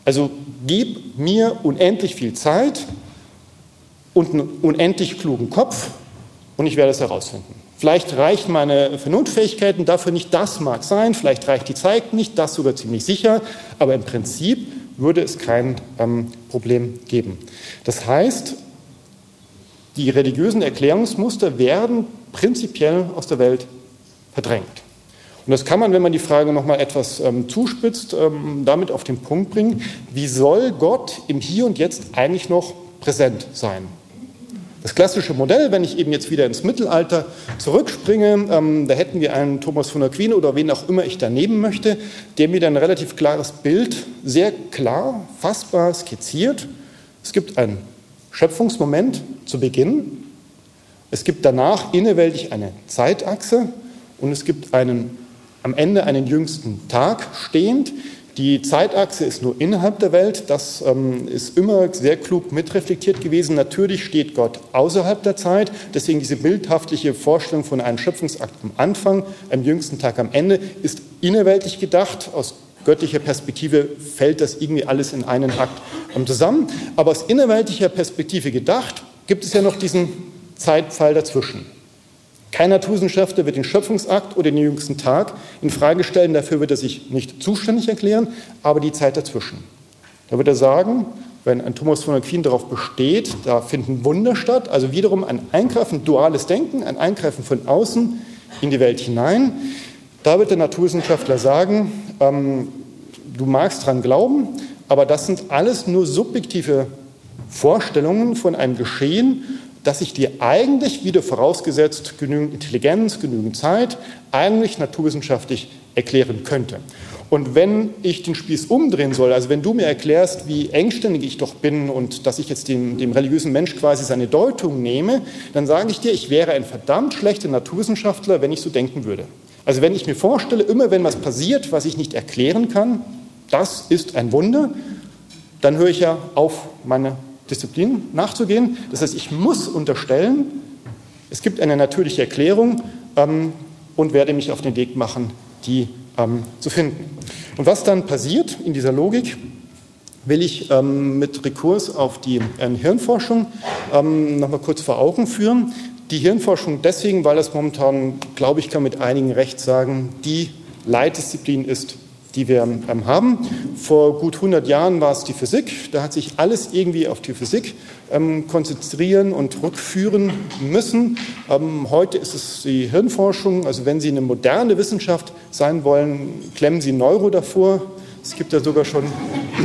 also gib mir unendlich viel Zeit und einen unendlich klugen Kopf und ich werde es herausfinden. Vielleicht reichen meine Vernunftfähigkeiten dafür nicht, das mag sein, vielleicht reicht die Zeit nicht, das sogar ziemlich sicher, aber im Prinzip würde es kein ähm, Problem geben. Das heißt, die religiösen Erklärungsmuster werden prinzipiell aus der Welt verdrängt. Und das kann man, wenn man die Frage noch mal etwas ähm, zuspitzt, ähm, damit auf den Punkt bringen, wie soll Gott im Hier und Jetzt eigentlich noch präsent sein? Das klassische Modell, wenn ich eben jetzt wieder ins Mittelalter zurückspringe, ähm, da hätten wir einen Thomas von Aquin oder wen auch immer ich da nehmen möchte, der mir dann ein relativ klares Bild, sehr klar, fassbar skizziert. Es gibt einen Schöpfungsmoment zu Beginn, es gibt danach inneweltig eine Zeitachse und es gibt einen, am Ende einen jüngsten Tag stehend, die Zeitachse ist nur innerhalb der Welt. Das ähm, ist immer sehr klug mitreflektiert gewesen. Natürlich steht Gott außerhalb der Zeit. Deswegen diese bildhaftliche Vorstellung von einem Schöpfungsakt am Anfang, einem jüngsten Tag am Ende, ist innerweltlich gedacht. Aus göttlicher Perspektive fällt das irgendwie alles in einen Akt zusammen. Aber aus innerweltlicher Perspektive gedacht, gibt es ja noch diesen Zeitpfeil dazwischen. Kein Naturwissenschaftler wird den Schöpfungsakt oder den jüngsten Tag in Frage stellen, dafür wird er sich nicht zuständig erklären, aber die Zeit dazwischen. Da wird er sagen, wenn ein Thomas von Aquin darauf besteht, da finden Wunder statt, also wiederum ein Eingreifen, duales Denken, ein Eingreifen von außen in die Welt hinein. Da wird der Naturwissenschaftler sagen, ähm, du magst dran glauben, aber das sind alles nur subjektive Vorstellungen von einem Geschehen, dass ich dir eigentlich, wieder vorausgesetzt genügend Intelligenz, genügend Zeit, eigentlich naturwissenschaftlich erklären könnte. Und wenn ich den Spieß umdrehen soll, also wenn du mir erklärst, wie engständig ich doch bin und dass ich jetzt dem, dem religiösen Mensch quasi seine Deutung nehme, dann sage ich dir, ich wäre ein verdammt schlechter Naturwissenschaftler, wenn ich so denken würde. Also wenn ich mir vorstelle, immer wenn was passiert, was ich nicht erklären kann, das ist ein Wunder, dann höre ich ja auf, meine Disziplin nachzugehen. Das heißt, ich muss unterstellen, es gibt eine natürliche Erklärung ähm, und werde mich auf den Weg machen, die ähm, zu finden. Und was dann passiert in dieser Logik, will ich ähm, mit Rekurs auf die äh, Hirnforschung ähm, nochmal kurz vor Augen führen. Die Hirnforschung deswegen, weil das momentan, glaube ich, kann mit einigen Recht sagen, die Leitdisziplin ist die wir ähm, haben. Vor gut 100 Jahren war es die Physik. Da hat sich alles irgendwie auf die Physik ähm, konzentrieren und rückführen müssen. Ähm, heute ist es die Hirnforschung. Also wenn Sie eine moderne Wissenschaft sein wollen, klemmen Sie Neuro davor. Es gibt ja sogar schon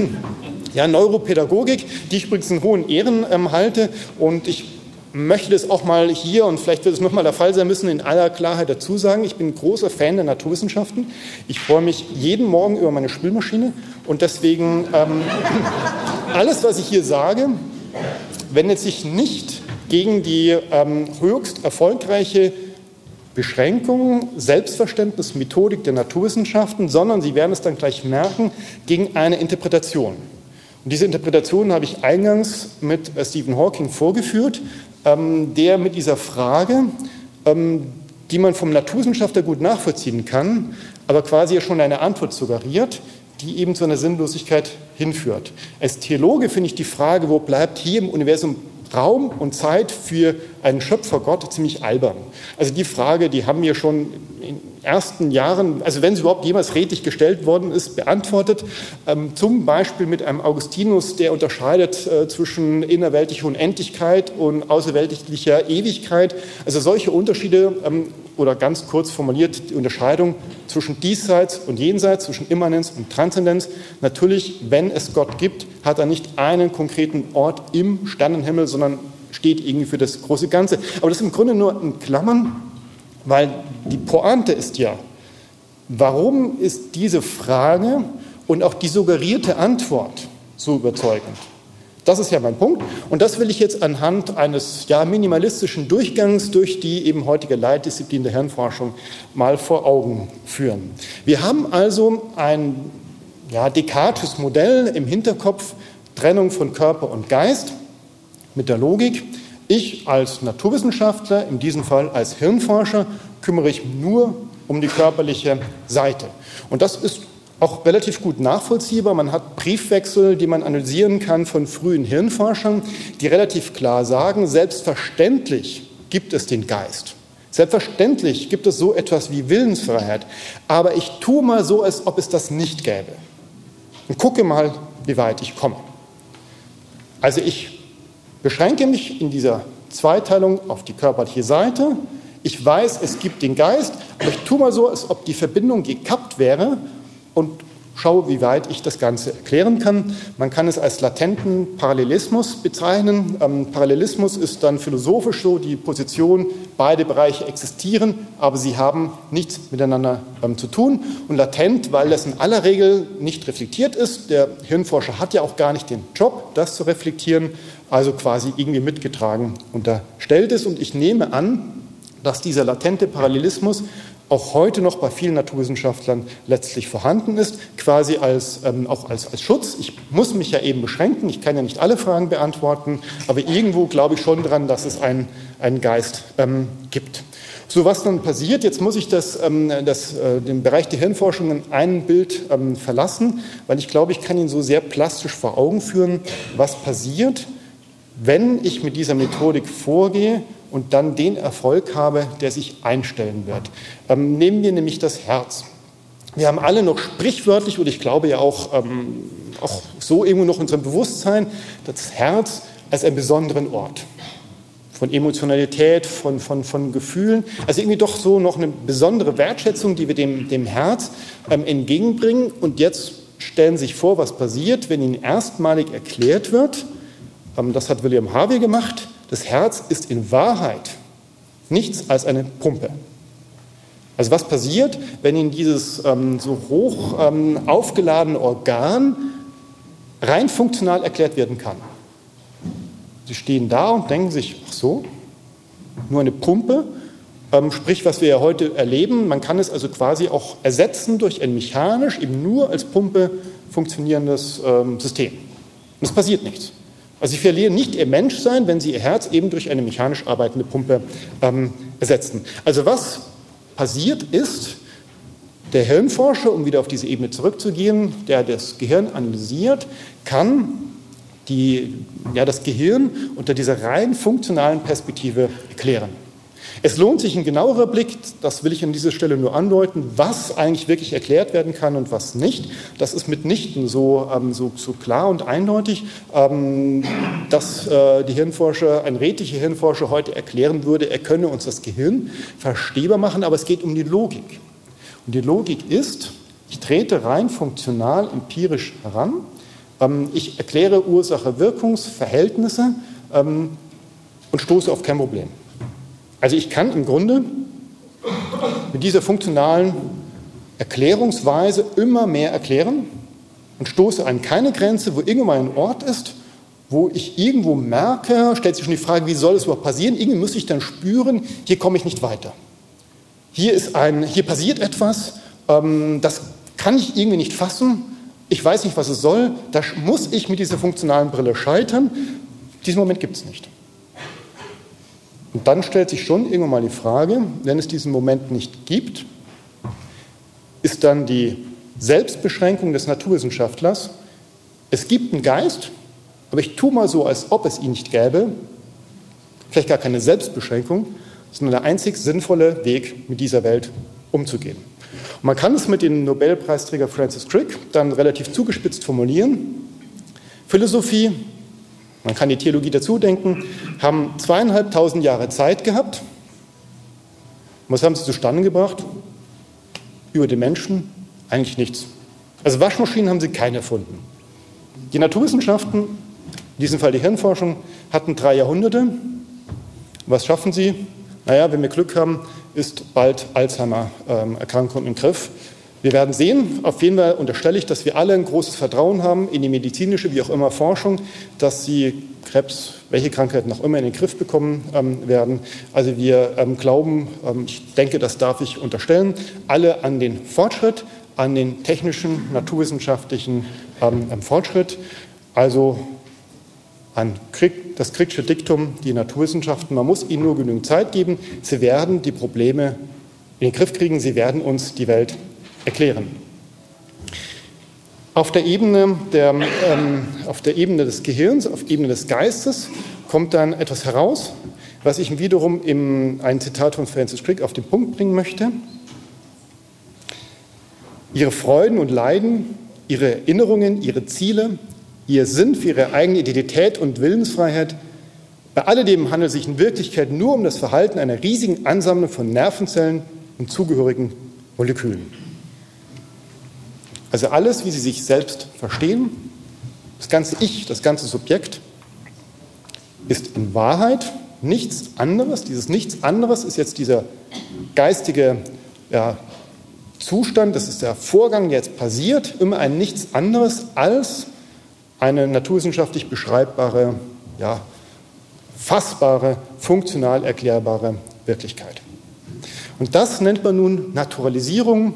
ja, Neuropädagogik, die ich übrigens in hohen Ehren ähm, halte. Und ich möchte es auch mal hier und vielleicht wird es nochmal der Fall sein müssen, in aller Klarheit dazu sagen, ich bin großer Fan der Naturwissenschaften. Ich freue mich jeden Morgen über meine Spülmaschine und deswegen ähm, alles, was ich hier sage, wendet sich nicht gegen die ähm, höchst erfolgreiche Beschränkung, Selbstverständnis, Methodik der Naturwissenschaften, sondern Sie werden es dann gleich merken, gegen eine Interpretation. Und diese Interpretation habe ich eingangs mit äh, Stephen Hawking vorgeführt, der mit dieser Frage, ähm, die man vom Naturwissenschaftler gut nachvollziehen kann, aber quasi ja schon eine Antwort suggeriert, die eben zu einer Sinnlosigkeit hinführt. Als Theologe finde ich die Frage, wo bleibt hier im Universum Raum und Zeit für einen Schöpfergott ziemlich albern. Also die Frage, die haben wir schon in ersten Jahren, also wenn sie überhaupt jemals redlich gestellt worden ist, beantwortet. Ähm, zum Beispiel mit einem Augustinus, der unterscheidet äh, zwischen innerweltlicher Unendlichkeit und außerweltlicher Ewigkeit. Also solche Unterschiede ähm, oder ganz kurz formuliert die Unterscheidung zwischen diesseits und jenseits, zwischen Immanenz und Transzendenz. Natürlich, wenn es Gott gibt, hat er nicht einen konkreten Ort im Sternenhimmel, sondern steht irgendwie für das große Ganze. Aber das ist im Grunde nur in Klammern, weil die Pointe ist ja, warum ist diese Frage und auch die suggerierte Antwort so überzeugend? Das ist ja mein Punkt. Und das will ich jetzt anhand eines ja, minimalistischen Durchgangs durch die eben heutige Leitdisziplin der Hirnforschung mal vor Augen führen. Wir haben also ein ja, Descartes-Modell im Hinterkopf, Trennung von Körper und Geist mit der Logik. Ich als Naturwissenschaftler, in diesem Fall als Hirnforscher, kümmere ich nur um die körperliche Seite. Und das ist auch relativ gut nachvollziehbar. Man hat Briefwechsel, die man analysieren kann von frühen Hirnforschern, die relativ klar sagen, selbstverständlich gibt es den Geist. Selbstverständlich gibt es so etwas wie Willensfreiheit. Aber ich tue mal so, als ob es das nicht gäbe. Und gucke mal, wie weit ich komme. Also ich beschränke mich in dieser Zweiteilung auf die körperliche Seite. Ich weiß, es gibt den Geist, aber ich tue mal so, als ob die Verbindung gekappt wäre und schaue, wie weit ich das Ganze erklären kann. Man kann es als latenten Parallelismus bezeichnen. Ähm, Parallelismus ist dann philosophisch so die Position, beide Bereiche existieren, aber sie haben nichts miteinander ähm, zu tun. Und latent, weil das in aller Regel nicht reflektiert ist. Der Hirnforscher hat ja auch gar nicht den Job, das zu reflektieren, also quasi irgendwie mitgetragen unterstellt ist. Und ich nehme an, dass dieser latente Parallelismus auch heute noch bei vielen Naturwissenschaftlern letztlich vorhanden ist, quasi als, ähm, auch als, als Schutz. Ich muss mich ja eben beschränken, ich kann ja nicht alle Fragen beantworten, aber irgendwo glaube ich schon daran, dass es einen, einen Geist ähm, gibt. So, was dann passiert, jetzt muss ich das, ähm, das, äh, den Bereich der Hirnforschung in einem Bild ähm, verlassen, weil ich glaube, ich kann Ihnen so sehr plastisch vor Augen führen, was passiert, wenn ich mit dieser Methodik vorgehe und dann den Erfolg habe, der sich einstellen wird. Ähm, nehmen wir nämlich das Herz. Wir haben alle noch sprichwörtlich, und ich glaube ja auch, ähm, auch so irgendwo noch in unserem Bewusstsein, das Herz als einen besonderen Ort von Emotionalität, von, von, von Gefühlen. Also irgendwie doch so noch eine besondere Wertschätzung, die wir dem, dem Herz ähm, entgegenbringen. Und jetzt stellen Sie sich vor, was passiert, wenn Ihnen erstmalig erklärt wird, das hat William Harvey gemacht, das Herz ist in Wahrheit nichts als eine Pumpe. Also was passiert, wenn Ihnen dieses ähm, so hoch ähm, aufgeladene Organ rein funktional erklärt werden kann? Sie stehen da und denken sich, ach so, nur eine Pumpe, ähm, sprich, was wir ja heute erleben, man kann es also quasi auch ersetzen durch ein mechanisch, eben nur als Pumpe funktionierendes ähm, System. Und es passiert nichts. Also sie verlieren nicht ihr Menschsein, wenn sie ihr Herz eben durch eine mechanisch arbeitende Pumpe ähm, ersetzen. Also was passiert ist, der Hirnforscher, um wieder auf diese Ebene zurückzugehen, der das Gehirn analysiert, kann die, ja, das Gehirn unter dieser rein funktionalen Perspektive erklären. Es lohnt sich ein genauerer Blick, das will ich an dieser Stelle nur andeuten, was eigentlich wirklich erklärt werden kann und was nicht. Das ist mitnichten so, ähm, so, so klar und eindeutig, ähm, dass äh, die Hirnforscher, ein redlicher Hirnforscher heute erklären würde, er könne uns das Gehirn verstehbar machen, aber es geht um die Logik. Und die Logik ist, ich trete rein funktional, empirisch heran, ähm, ich erkläre Ursache-Wirkungsverhältnisse ähm, und stoße auf kein Problem. Also ich kann im Grunde mit dieser funktionalen Erklärungsweise immer mehr erklären und stoße an keine Grenze, wo irgendwann ein Ort ist, wo ich irgendwo merke, stellt sich schon die Frage, wie soll es überhaupt passieren? Irgendwie muss ich dann spüren, hier komme ich nicht weiter. Hier, ist ein, hier passiert etwas, ähm, das kann ich irgendwie nicht fassen. Ich weiß nicht, was es soll. Da muss ich mit dieser funktionalen Brille scheitern. Diesen Moment gibt es nicht. Und dann stellt sich schon irgendwann mal die Frage, wenn es diesen Moment nicht gibt, ist dann die Selbstbeschränkung des Naturwissenschaftlers, es gibt einen Geist, aber ich tue mal so, als ob es ihn nicht gäbe, vielleicht gar keine Selbstbeschränkung, sondern der einzig sinnvolle Weg, mit dieser Welt umzugehen. Und man kann es mit dem Nobelpreisträger Francis Crick dann relativ zugespitzt formulieren. Philosophie, man kann die Theologie dazu denken, haben zweieinhalbtausend Jahre Zeit gehabt. Was haben sie zustande gebracht? Über den Menschen eigentlich nichts. Also Waschmaschinen haben sie keine erfunden. Die Naturwissenschaften, in diesem Fall die Hirnforschung, hatten drei Jahrhunderte. Was schaffen sie? Naja, wenn wir Glück haben, ist bald Alzheimer-Erkrankung im Griff. Wir werden sehen, auf jeden Fall unterstelle ich, dass wir alle ein großes Vertrauen haben in die medizinische, wie auch immer, Forschung, dass sie Krebs, welche Krankheiten auch immer in den Griff bekommen ähm, werden. Also wir ähm, glauben, ähm, ich denke, das darf ich unterstellen, alle an den Fortschritt, an den technischen, naturwissenschaftlichen ähm, ähm, Fortschritt. Also an Krieg, das Kriegsche Diktum, die Naturwissenschaften, man muss ihnen nur genügend Zeit geben. Sie werden die Probleme in den Griff kriegen, sie werden uns die Welt erklären. Auf der, Ebene der, ähm, auf der Ebene des Gehirns, auf Ebene des Geistes kommt dann etwas heraus, was ich wiederum in ein Zitat von Francis Crick auf den Punkt bringen möchte. Ihre Freuden und Leiden, ihre Erinnerungen, ihre Ziele, ihr Sinn für ihre eigene Identität und Willensfreiheit, bei alledem handelt es sich in Wirklichkeit nur um das Verhalten einer riesigen Ansammlung von Nervenzellen und zugehörigen Molekülen. Also alles, wie Sie sich selbst verstehen, das ganze Ich, das ganze Subjekt, ist in Wahrheit nichts anderes. Dieses Nichts anderes ist jetzt dieser geistige ja, Zustand, das ist der Vorgang, der jetzt passiert, immer ein Nichts anderes als eine naturwissenschaftlich beschreibbare, ja, fassbare, funktional erklärbare Wirklichkeit. Und das nennt man nun Naturalisierung,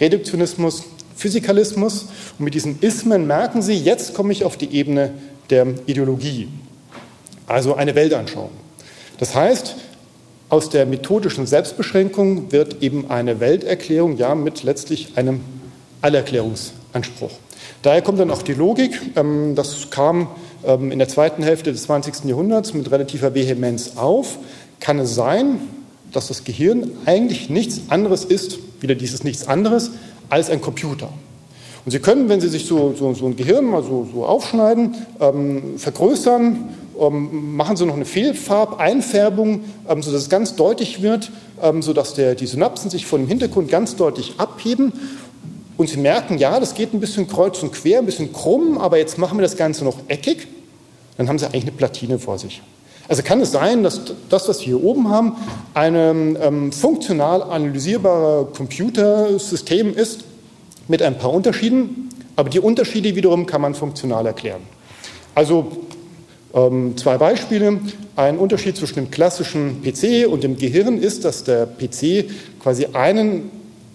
Reduktionismus, Physikalismus. Und mit diesen Ismen merken Sie, jetzt komme ich auf die Ebene der Ideologie, also eine Weltanschauung. Das heißt, aus der methodischen Selbstbeschränkung wird eben eine Welterklärung, ja, mit letztlich einem Allerklärungsanspruch. Daher kommt dann auch die Logik. Ähm, das kam ähm, in der zweiten Hälfte des 20. Jahrhunderts mit relativer Vehemenz auf. Kann es sein, dass das Gehirn eigentlich nichts anderes ist, wieder dieses nichts anderes, als ein Computer. Und Sie können, wenn Sie sich so, so, so ein Gehirn mal so, so aufschneiden, ähm, vergrößern, ähm, machen Sie noch eine Fehlfarbeinfärbung, ähm, sodass es ganz deutlich wird, ähm, sodass der, die Synapsen sich von dem Hintergrund ganz deutlich abheben. Und Sie merken, ja, das geht ein bisschen kreuz und quer, ein bisschen krumm, aber jetzt machen wir das Ganze noch eckig. Dann haben Sie eigentlich eine Platine vor sich. Also kann es sein, dass das, was wir hier oben haben, ein ähm, funktional analysierbares Computersystem ist mit ein paar Unterschieden, aber die Unterschiede wiederum kann man funktional erklären. Also ähm, zwei Beispiele. Ein Unterschied zwischen dem klassischen PC und dem Gehirn ist, dass der PC quasi einen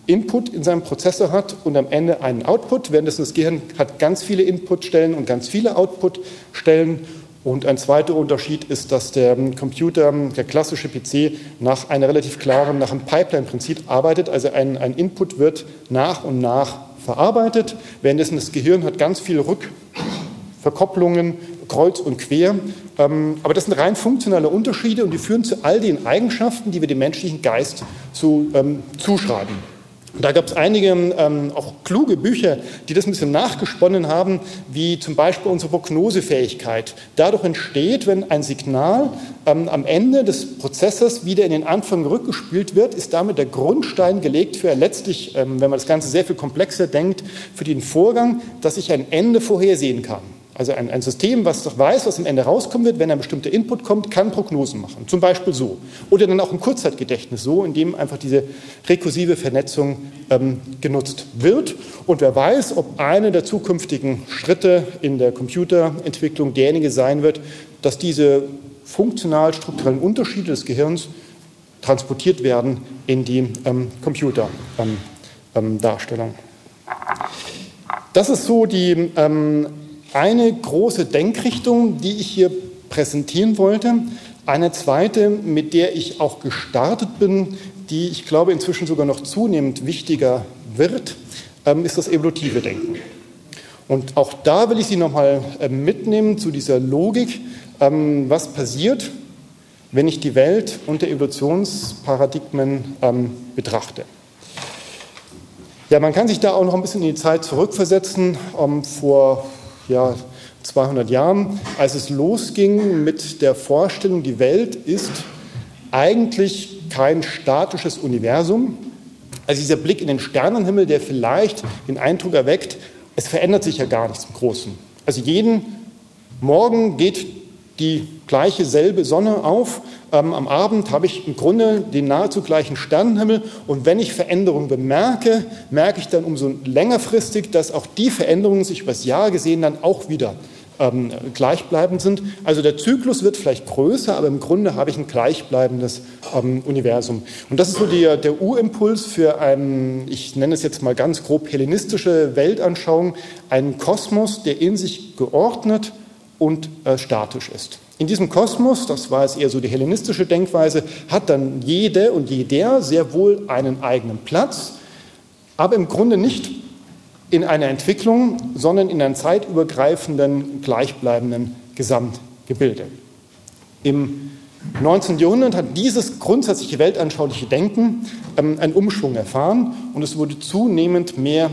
Input in seinem Prozessor hat und am Ende einen Output, währenddessen das Gehirn hat ganz viele Inputstellen und ganz viele Outputstellen und ein zweiter Unterschied ist, dass der Computer, der klassische PC, nach einer relativ klaren, nach einem Pipeline-Prinzip arbeitet. Also ein, ein Input wird nach und nach verarbeitet, währenddessen das Gehirn hat ganz viele Rückverkopplungen, kreuz und quer. Ähm, aber das sind rein funktionale Unterschiede und die führen zu all den Eigenschaften, die wir dem menschlichen Geist zu, ähm, zuschreiben. Da gab es einige ähm, auch kluge Bücher, die das ein bisschen nachgesponnen haben, wie zum Beispiel unsere Prognosefähigkeit. Dadurch entsteht, wenn ein Signal ähm, am Ende des Prozesses wieder in den Anfang rückgespielt wird, ist damit der Grundstein gelegt für letztlich, ähm, wenn man das Ganze sehr viel komplexer denkt, für den Vorgang, dass ich ein Ende vorhersehen kann. Also ein, ein System, was doch weiß, was am Ende rauskommen wird, wenn ein bestimmter Input kommt, kann Prognosen machen. Zum Beispiel so. Oder dann auch ein Kurzzeitgedächtnis so, in dem einfach diese rekursive Vernetzung ähm, genutzt wird. Und wer weiß, ob einer der zukünftigen Schritte in der Computerentwicklung derjenige sein wird, dass diese funktional-strukturellen Unterschiede des Gehirns transportiert werden in die ähm, Computerdarstellung. Ähm, ähm, das ist so die ähm, eine große Denkrichtung, die ich hier präsentieren wollte. Eine zweite, mit der ich auch gestartet bin, die ich glaube inzwischen sogar noch zunehmend wichtiger wird, ähm, ist das evolutive Denken. Und auch da will ich Sie nochmal äh, mitnehmen zu dieser Logik, ähm, was passiert, wenn ich die Welt unter Evolutionsparadigmen ähm, betrachte. Ja, man kann sich da auch noch ein bisschen in die Zeit zurückversetzen. vor ja, 200 Jahren, als es losging mit der Vorstellung, die Welt ist eigentlich kein statisches Universum. Also dieser Blick in den Sternenhimmel, der vielleicht den Eindruck erweckt, es verändert sich ja gar nichts im Großen. Also jeden Morgen geht die gleiche selbe Sonne auf. Ähm, am Abend habe ich im Grunde den nahezu gleichen Sternenhimmel. Und wenn ich Veränderungen bemerke, merke ich dann umso längerfristig, dass auch die Veränderungen sich über das Jahr gesehen dann auch wieder ähm, gleichbleibend sind. Also der Zyklus wird vielleicht größer, aber im Grunde habe ich ein gleichbleibendes ähm, Universum. Und das ist so die, der U-Impuls für ein, ich nenne es jetzt mal ganz grob hellenistische Weltanschauung, einen Kosmos, der in sich geordnet und äh, statisch ist. In diesem Kosmos, das war es eher so die hellenistische Denkweise, hat dann jede und jeder sehr wohl einen eigenen Platz, aber im Grunde nicht in einer Entwicklung, sondern in einem zeitübergreifenden, gleichbleibenden Gesamtgebilde. Im 19. Jahrhundert hat dieses grundsätzliche weltanschauliche Denken ähm, einen Umschwung erfahren und es wurde zunehmend mehr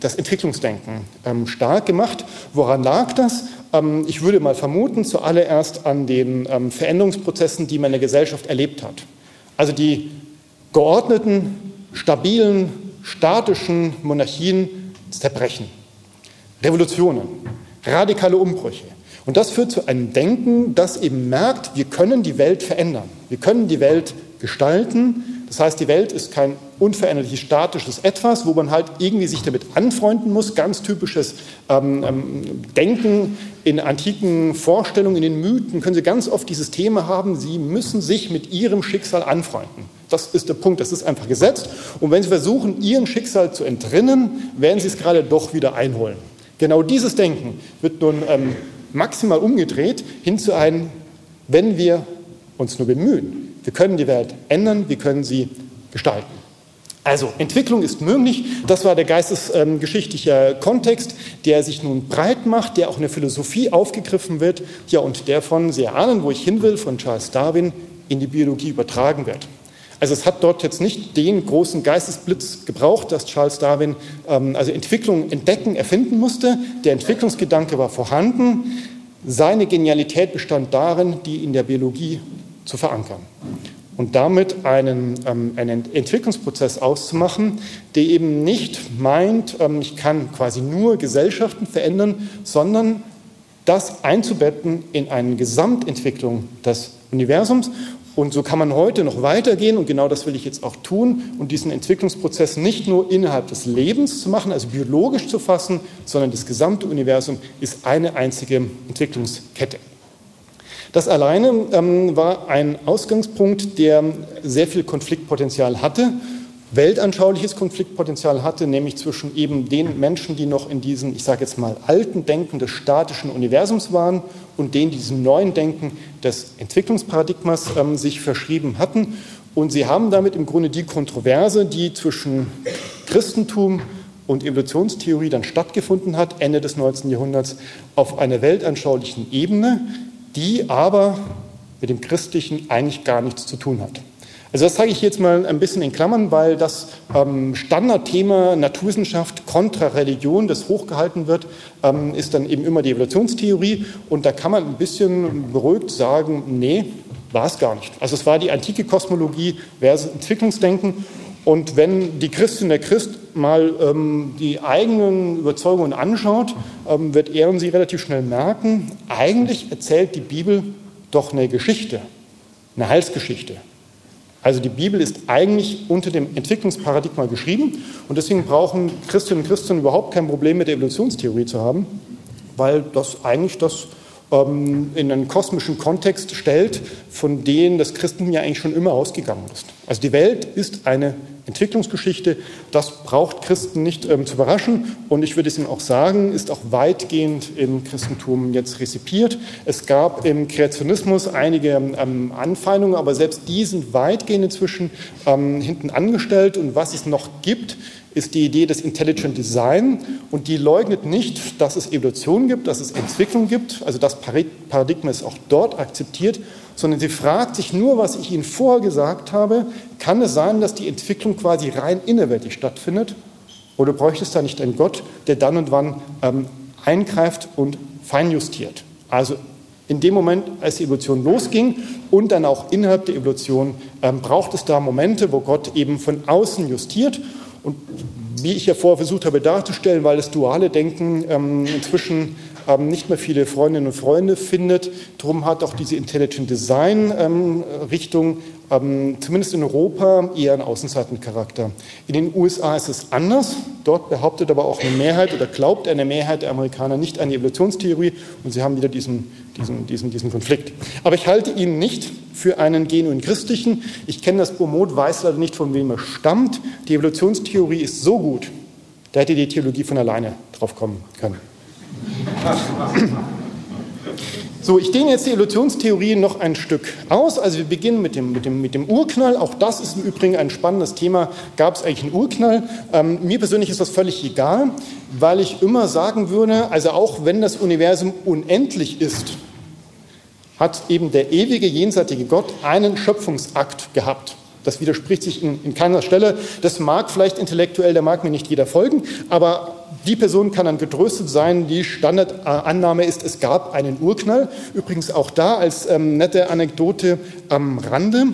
das Entwicklungsdenken ähm, stark gemacht. Woran lag das? Ähm, ich würde mal vermuten, zuallererst an den ähm, Veränderungsprozessen, die man in der Gesellschaft erlebt hat. Also die geordneten, stabilen, statischen Monarchien zerbrechen. Revolutionen, radikale Umbrüche. Und das führt zu einem Denken, das eben merkt, wir können die Welt verändern. Wir können die Welt gestalten. Das heißt, die Welt ist kein unveränderliches, statisches Etwas, wo man halt irgendwie sich damit anfreunden muss. Ganz typisches ähm, ähm, Denken in antiken Vorstellungen, in den Mythen können Sie ganz oft dieses Thema haben, Sie müssen sich mit Ihrem Schicksal anfreunden. Das ist der Punkt, das ist einfach gesetzt. Und wenn Sie versuchen, Ihrem Schicksal zu entrinnen, werden Sie es gerade doch wieder einholen. Genau dieses Denken wird nun ähm, maximal umgedreht hin zu einem, wenn wir uns nur bemühen, wir können die Welt ändern, wir können sie gestalten. Also, Entwicklung ist möglich. Das war der geistesgeschichtliche ähm, Kontext, der sich nun breit macht, der auch in der Philosophie aufgegriffen wird. Ja, und der von, Sie ahnen, wo ich hin will, von Charles Darwin in die Biologie übertragen wird. Also es hat dort jetzt nicht den großen Geistesblitz gebraucht, dass Charles Darwin ähm, also Entwicklung entdecken, erfinden musste. Der Entwicklungsgedanke war vorhanden. Seine Genialität bestand darin, die in der Biologie zu verankern und damit einen, ähm, einen Entwicklungsprozess auszumachen, der eben nicht meint, ähm, ich kann quasi nur Gesellschaften verändern, sondern das einzubetten in eine Gesamtentwicklung des Universums. Und so kann man heute noch weitergehen und genau das will ich jetzt auch tun und diesen Entwicklungsprozess nicht nur innerhalb des Lebens zu machen, also biologisch zu fassen, sondern das gesamte Universum ist eine einzige Entwicklungskette. Das alleine ähm, war ein Ausgangspunkt, der sehr viel Konfliktpotenzial hatte, weltanschauliches Konfliktpotenzial hatte, nämlich zwischen eben den Menschen, die noch in diesem, ich sage jetzt mal, alten Denken des statischen Universums waren und denen diesem neuen Denken des Entwicklungsparadigmas ähm, sich verschrieben hatten. Und sie haben damit im Grunde die Kontroverse, die zwischen Christentum und Evolutionstheorie dann stattgefunden hat, Ende des 19. Jahrhunderts, auf einer weltanschaulichen Ebene die aber mit dem Christlichen eigentlich gar nichts zu tun hat. Also das zeige ich jetzt mal ein bisschen in Klammern, weil das ähm, Standardthema Naturwissenschaft kontra Religion, das hochgehalten wird, ähm, ist dann eben immer die Evolutionstheorie. Und da kann man ein bisschen beruhigt sagen, nee, war es gar nicht. Also es war die antike Kosmologie versus Entwicklungsdenken. Und wenn die Christin der Christ mal ähm, die eigenen Überzeugungen anschaut, ähm, wird er und sie relativ schnell merken, eigentlich erzählt die Bibel doch eine Geschichte, eine Heilsgeschichte. Also die Bibel ist eigentlich unter dem Entwicklungsparadigma geschrieben und deswegen brauchen Christinnen und Christen überhaupt kein Problem mit der Evolutionstheorie zu haben, weil das eigentlich das ähm, in einen kosmischen Kontext stellt, von denen das Christentum ja eigentlich schon immer ausgegangen ist. Also die Welt ist eine Entwicklungsgeschichte. Das braucht Christen nicht ähm, zu überraschen. Und ich würde es Ihnen auch sagen, ist auch weitgehend im Christentum jetzt rezipiert. Es gab im Kreationismus einige ähm, Anfeindungen, aber selbst die sind weitgehend inzwischen ähm, hinten angestellt. Und was es noch gibt, ist die Idee des Intelligent Design und die leugnet nicht, dass es Evolution gibt, dass es Entwicklung gibt, also das Paradigma ist auch dort akzeptiert, sondern sie fragt sich nur, was ich Ihnen vorher gesagt habe, kann es sein, dass die Entwicklung quasi rein innerweltlich stattfindet? Oder bräuchte es da nicht einen Gott, der dann und wann ähm, eingreift und feinjustiert? Also in dem Moment, als die Evolution losging und dann auch innerhalb der Evolution, ähm, braucht es da Momente, wo Gott eben von außen justiert. Und wie ich ja vorher versucht habe darzustellen, weil das duale Denken ähm, inzwischen ähm, nicht mehr viele Freundinnen und Freunde findet, darum hat auch diese Intelligent Design ähm, Richtung ähm, zumindest in Europa eher einen Außenseitencharakter. In den USA ist es anders. Dort behauptet aber auch eine Mehrheit oder glaubt eine Mehrheit der Amerikaner nicht an die Evolutionstheorie und sie haben wieder diesen, diesen, diesen, diesen Konflikt. Aber ich halte ihn nicht für einen genuin christlichen. Ich kenne das Bomot, weiß leider nicht, von wem er stammt. Die Evolutionstheorie ist so gut, da hätte die Theologie von alleine drauf kommen können. So, ich dehne jetzt die Evolutionstheorie noch ein Stück aus. Also wir beginnen mit dem, mit dem, mit dem Urknall. Auch das ist im Übrigen ein spannendes Thema. Gab es eigentlich einen Urknall? Ähm, mir persönlich ist das völlig egal, weil ich immer sagen würde, also auch wenn das Universum unendlich ist, hat eben der ewige jenseitige Gott einen Schöpfungsakt gehabt. Das widerspricht sich in, in keiner Stelle. Das mag vielleicht intellektuell, da mag mir nicht jeder folgen, aber die Person kann dann getröstet sein. Die Standardannahme ist, es gab einen Urknall. Übrigens auch da als ähm, nette Anekdote am Rande.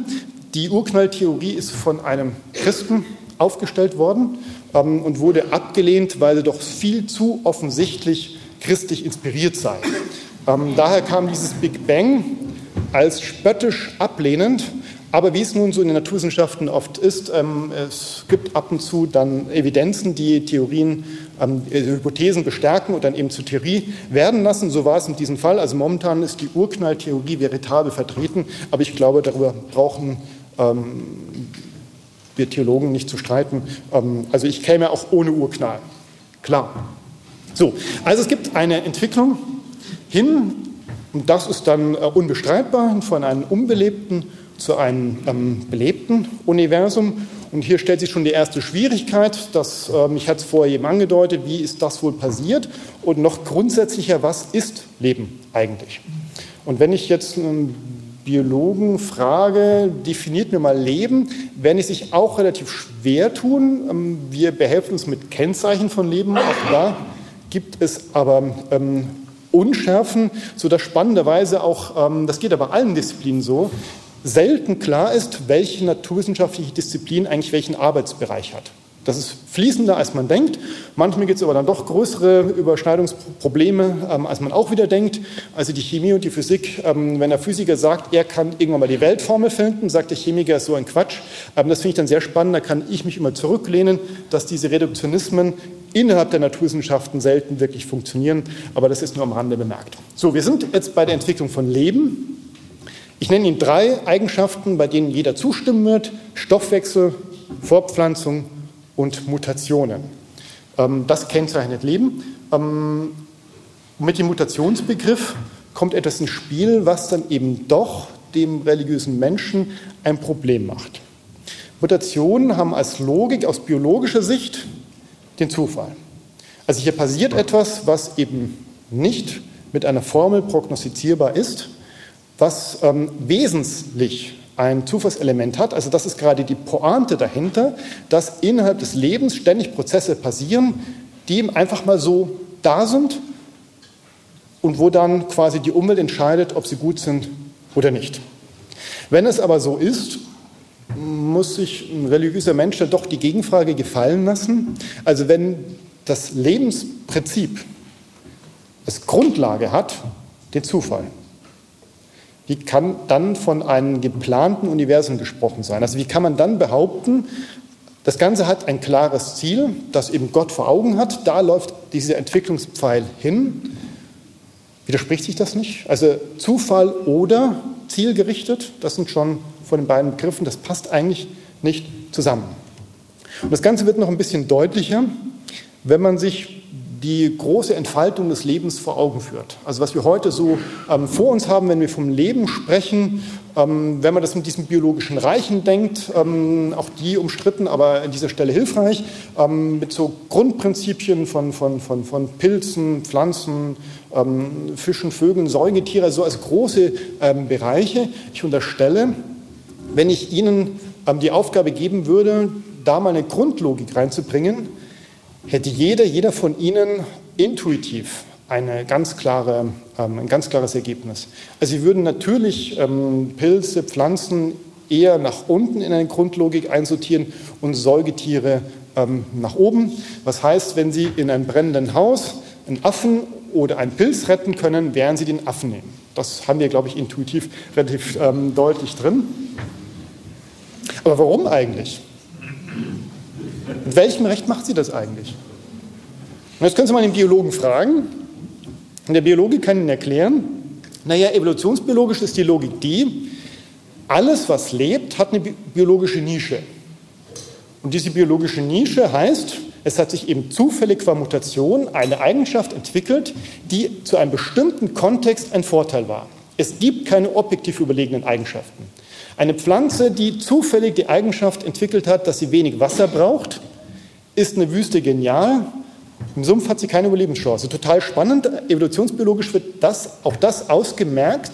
Die Urknalltheorie ist von einem Christen aufgestellt worden ähm, und wurde abgelehnt, weil sie doch viel zu offensichtlich christlich inspiriert sei. Ähm, daher kam dieses Big Bang als spöttisch ablehnend aber wie es nun so in den Naturwissenschaften oft ist, ähm, es gibt ab und zu dann Evidenzen, die Theorien, ähm, äh, Hypothesen bestärken und dann eben zur Theorie werden lassen. So war es in diesem Fall. Also momentan ist die Urknalltheorie veritabel vertreten, aber ich glaube, darüber brauchen ähm, wir Theologen nicht zu streiten. Ähm, also ich käme auch ohne Urknall. Klar. So, also es gibt eine Entwicklung hin, und das ist dann äh, unbestreitbar, von einem unbelebten zu einem ähm, belebten Universum. Und hier stellt sich schon die erste Schwierigkeit, dass, ähm, ich hatte es vorher eben angedeutet, wie ist das wohl passiert? Und noch grundsätzlicher, was ist Leben eigentlich? Und wenn ich jetzt einen Biologen frage, definiert mir mal Leben, werden die sich auch relativ schwer tun. Ähm, wir behelfen uns mit Kennzeichen von Leben, auch da gibt es aber ähm, Unschärfen, sodass spannenderweise auch, ähm, das geht aber allen Disziplinen so, selten klar ist, welche naturwissenschaftliche Disziplin eigentlich welchen Arbeitsbereich hat. Das ist fließender, als man denkt. Manchmal gibt es aber dann doch größere Überschneidungsprobleme, ähm, als man auch wieder denkt. Also die Chemie und die Physik, ähm, wenn der Physiker sagt, er kann irgendwann mal die Weltformel finden, sagt der Chemiker, so ein Quatsch. Ähm, das finde ich dann sehr spannend. Da kann ich mich immer zurücklehnen, dass diese Reduktionismen innerhalb der Naturwissenschaften selten wirklich funktionieren. Aber das ist nur am Rande bemerkt. So, wir sind jetzt bei der Entwicklung von Leben. Ich nenne Ihnen drei Eigenschaften, bei denen jeder zustimmen wird. Stoffwechsel, Fortpflanzung und Mutationen. Ähm, das kennzeichnet Leben. Ähm, mit dem Mutationsbegriff kommt etwas ins Spiel, was dann eben doch dem religiösen Menschen ein Problem macht. Mutationen haben als Logik aus biologischer Sicht den Zufall. Also hier passiert etwas, was eben nicht mit einer Formel prognostizierbar ist, was ähm, wesentlich ein Zufallselement hat. Also das ist gerade die Pointe dahinter, dass innerhalb des Lebens ständig Prozesse passieren, die einfach mal so da sind und wo dann quasi die Umwelt entscheidet, ob sie gut sind oder nicht. Wenn es aber so ist, muss sich ein religiöser Mensch dann doch die Gegenfrage gefallen lassen. Also wenn das Lebensprinzip als Grundlage hat, den Zufall, wie kann dann von einem geplanten Universum gesprochen sein? Also wie kann man dann behaupten, das Ganze hat ein klares Ziel, das eben Gott vor Augen hat, da läuft dieser Entwicklungspfeil hin. Widerspricht sich das nicht? Also Zufall oder zielgerichtet, das sind schon von den beiden Begriffen, das passt eigentlich nicht zusammen. Und das Ganze wird noch ein bisschen deutlicher, wenn man sich die große Entfaltung des Lebens vor Augen führt. Also was wir heute so ähm, vor uns haben, wenn wir vom Leben sprechen, ähm, wenn man das mit diesen biologischen Reichen denkt, ähm, auch die umstritten, aber an dieser Stelle hilfreich, ähm, mit so Grundprinzipien von, von, von, von Pilzen, Pflanzen, ähm, Fischen, Vögeln, Säugetiere, so als große ähm, Bereiche. Ich unterstelle, wenn ich Ihnen die Aufgabe geben würde, da mal eine Grundlogik reinzubringen, hätte jeder, jeder von Ihnen intuitiv eine ganz klare, ähm, ein ganz klares Ergebnis. Also Sie würden natürlich ähm, Pilze, Pflanzen eher nach unten in eine Grundlogik einsortieren und Säugetiere ähm, nach oben. Was heißt, wenn Sie in einem brennenden Haus einen Affen oder einen Pilz retten können, werden Sie den Affen nehmen. Das haben wir, glaube ich, intuitiv relativ ähm, deutlich drin. Aber warum eigentlich? Mit welchem Recht macht sie das eigentlich? Und jetzt können Sie mal den Biologen fragen. Und der Biologe kann Ihnen erklären, naja, evolutionsbiologisch ist die Logik die, alles, was lebt, hat eine biologische Nische. Und diese biologische Nische heißt, es hat sich eben zufällig qua Mutation eine Eigenschaft entwickelt, die zu einem bestimmten Kontext ein Vorteil war. Es gibt keine objektiv überlegenen Eigenschaften. Eine Pflanze, die zufällig die Eigenschaft entwickelt hat, dass sie wenig Wasser braucht, ist eine Wüste genial. Im Sumpf hat sie keine Überlebenschance. Total spannend. Evolutionsbiologisch wird das, auch das ausgemerkt,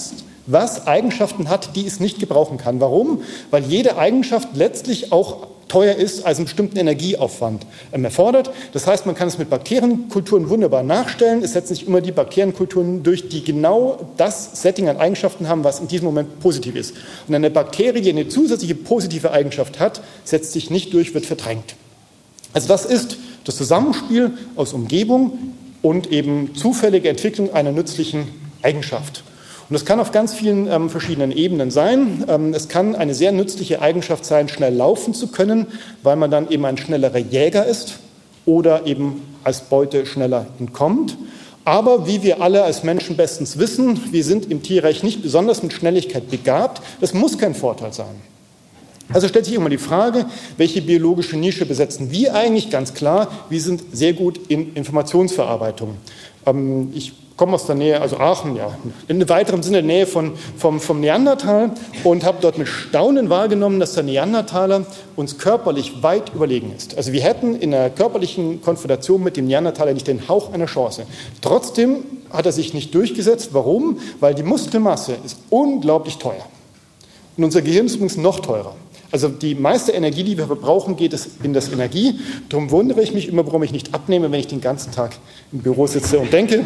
was Eigenschaften hat, die es nicht gebrauchen kann. Warum? Weil jede Eigenschaft letztlich auch teuer ist, also einen bestimmten Energieaufwand ähm, erfordert. Das heißt, man kann es mit Bakterienkulturen wunderbar nachstellen. Es setzen sich immer die Bakterienkulturen durch, die genau das Setting an Eigenschaften haben, was in diesem Moment positiv ist. Und eine Bakterie, die eine zusätzliche positive Eigenschaft hat, setzt sich nicht durch, wird verdrängt. Also das ist das Zusammenspiel aus Umgebung und eben zufällige Entwicklung einer nützlichen Eigenschaft. Und das kann auf ganz vielen ähm, verschiedenen Ebenen sein. Ähm, es kann eine sehr nützliche Eigenschaft sein, schnell laufen zu können, weil man dann eben ein schnellerer Jäger ist oder eben als Beute schneller entkommt. Aber wie wir alle als Menschen bestens wissen, wir sind im Tierreich nicht besonders mit Schnelligkeit begabt. Das muss kein Vorteil sein. Also stellt sich immer die Frage, welche biologische Nische besetzen wir eigentlich? Ganz klar, wir sind sehr gut in Informationsverarbeitung. Ähm, ich komme aus der Nähe, also Aachen, ja, in weiterem Sinne Nähe von, vom, vom Neandertal und habe dort mit Staunen wahrgenommen, dass der Neandertaler uns körperlich weit überlegen ist. Also wir hätten in einer körperlichen Konfrontation mit dem Neandertaler nicht den Hauch einer Chance. Trotzdem hat er sich nicht durchgesetzt. Warum? Weil die Muskelmasse ist unglaublich teuer. Und unser Gehirn ist übrigens noch teurer. Also die meiste Energie, die wir verbrauchen, geht in das Energie. Darum wundere ich mich immer, warum ich nicht abnehme, wenn ich den ganzen Tag im Büro sitze und denke.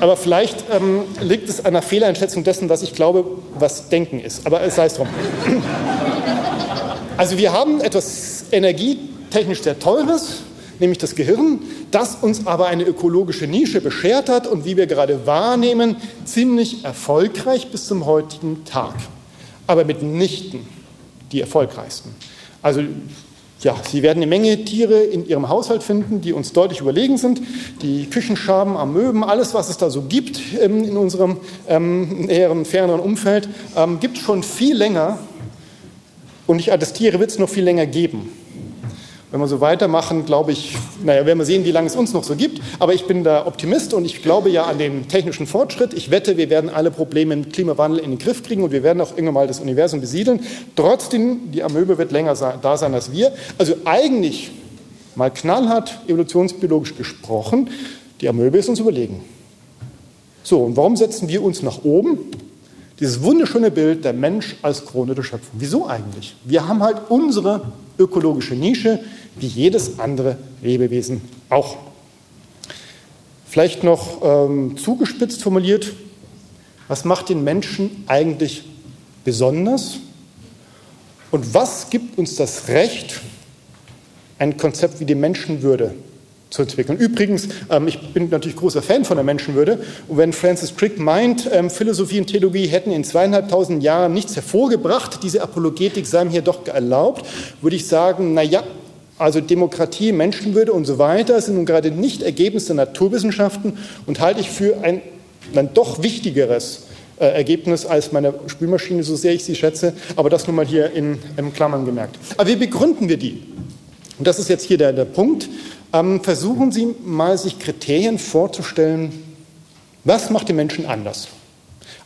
Aber vielleicht ähm, liegt es an einer Fehleinschätzung dessen, was ich glaube, was Denken ist. Aber sei es drum. Also wir haben etwas energietechnisch sehr Teures, nämlich das Gehirn, das uns aber eine ökologische Nische beschert hat und wie wir gerade wahrnehmen, ziemlich erfolgreich bis zum heutigen Tag aber mitnichten die erfolgreichsten. Also ja, Sie werden eine Menge Tiere in Ihrem Haushalt finden, die uns deutlich überlegen sind. Die Küchenschaben, Amöben, alles, was es da so gibt ähm, in unserem ähm, ferneren Umfeld, ähm, gibt es schon viel länger. Und ich attestiere, wird es noch viel länger geben. Wenn wir so weitermachen, glaube ich, naja, werden wir sehen, wie lange es uns noch so gibt. Aber ich bin da Optimist und ich glaube ja an den technischen Fortschritt. Ich wette, wir werden alle Probleme mit Klimawandel in den Griff kriegen und wir werden auch irgendwann mal das Universum besiedeln. Trotzdem, die Amöbe wird länger da sein als wir. Also eigentlich, mal knallhart evolutionsbiologisch gesprochen, die Amöbe ist uns überlegen. So, und warum setzen wir uns nach oben? Dieses wunderschöne Bild, der Mensch als Krone der Schöpfung. Wieso eigentlich? Wir haben halt unsere ökologische Nische, wie jedes andere Lebewesen auch. Vielleicht noch ähm, zugespitzt formuliert, was macht den Menschen eigentlich besonders? Und was gibt uns das Recht, ein Konzept wie die Menschenwürde zu entwickeln. Übrigens, ähm, ich bin natürlich großer Fan von der Menschenwürde. Und wenn Francis Crick meint, ähm, Philosophie und Theologie hätten in zweieinhalbtausend Jahren nichts hervorgebracht, diese Apologetik sei mir doch erlaubt, würde ich sagen, na ja, also Demokratie, Menschenwürde und so weiter sind nun gerade nicht Ergebnis der Naturwissenschaften und halte ich für ein dann doch wichtigeres äh, Ergebnis als meine Spülmaschine, so sehr ich sie schätze. Aber das nun mal hier in, in Klammern gemerkt. Aber wie begründen wir die? Und das ist jetzt hier der, der Punkt. Ähm, versuchen Sie mal, sich Kriterien vorzustellen, was macht die Menschen anders?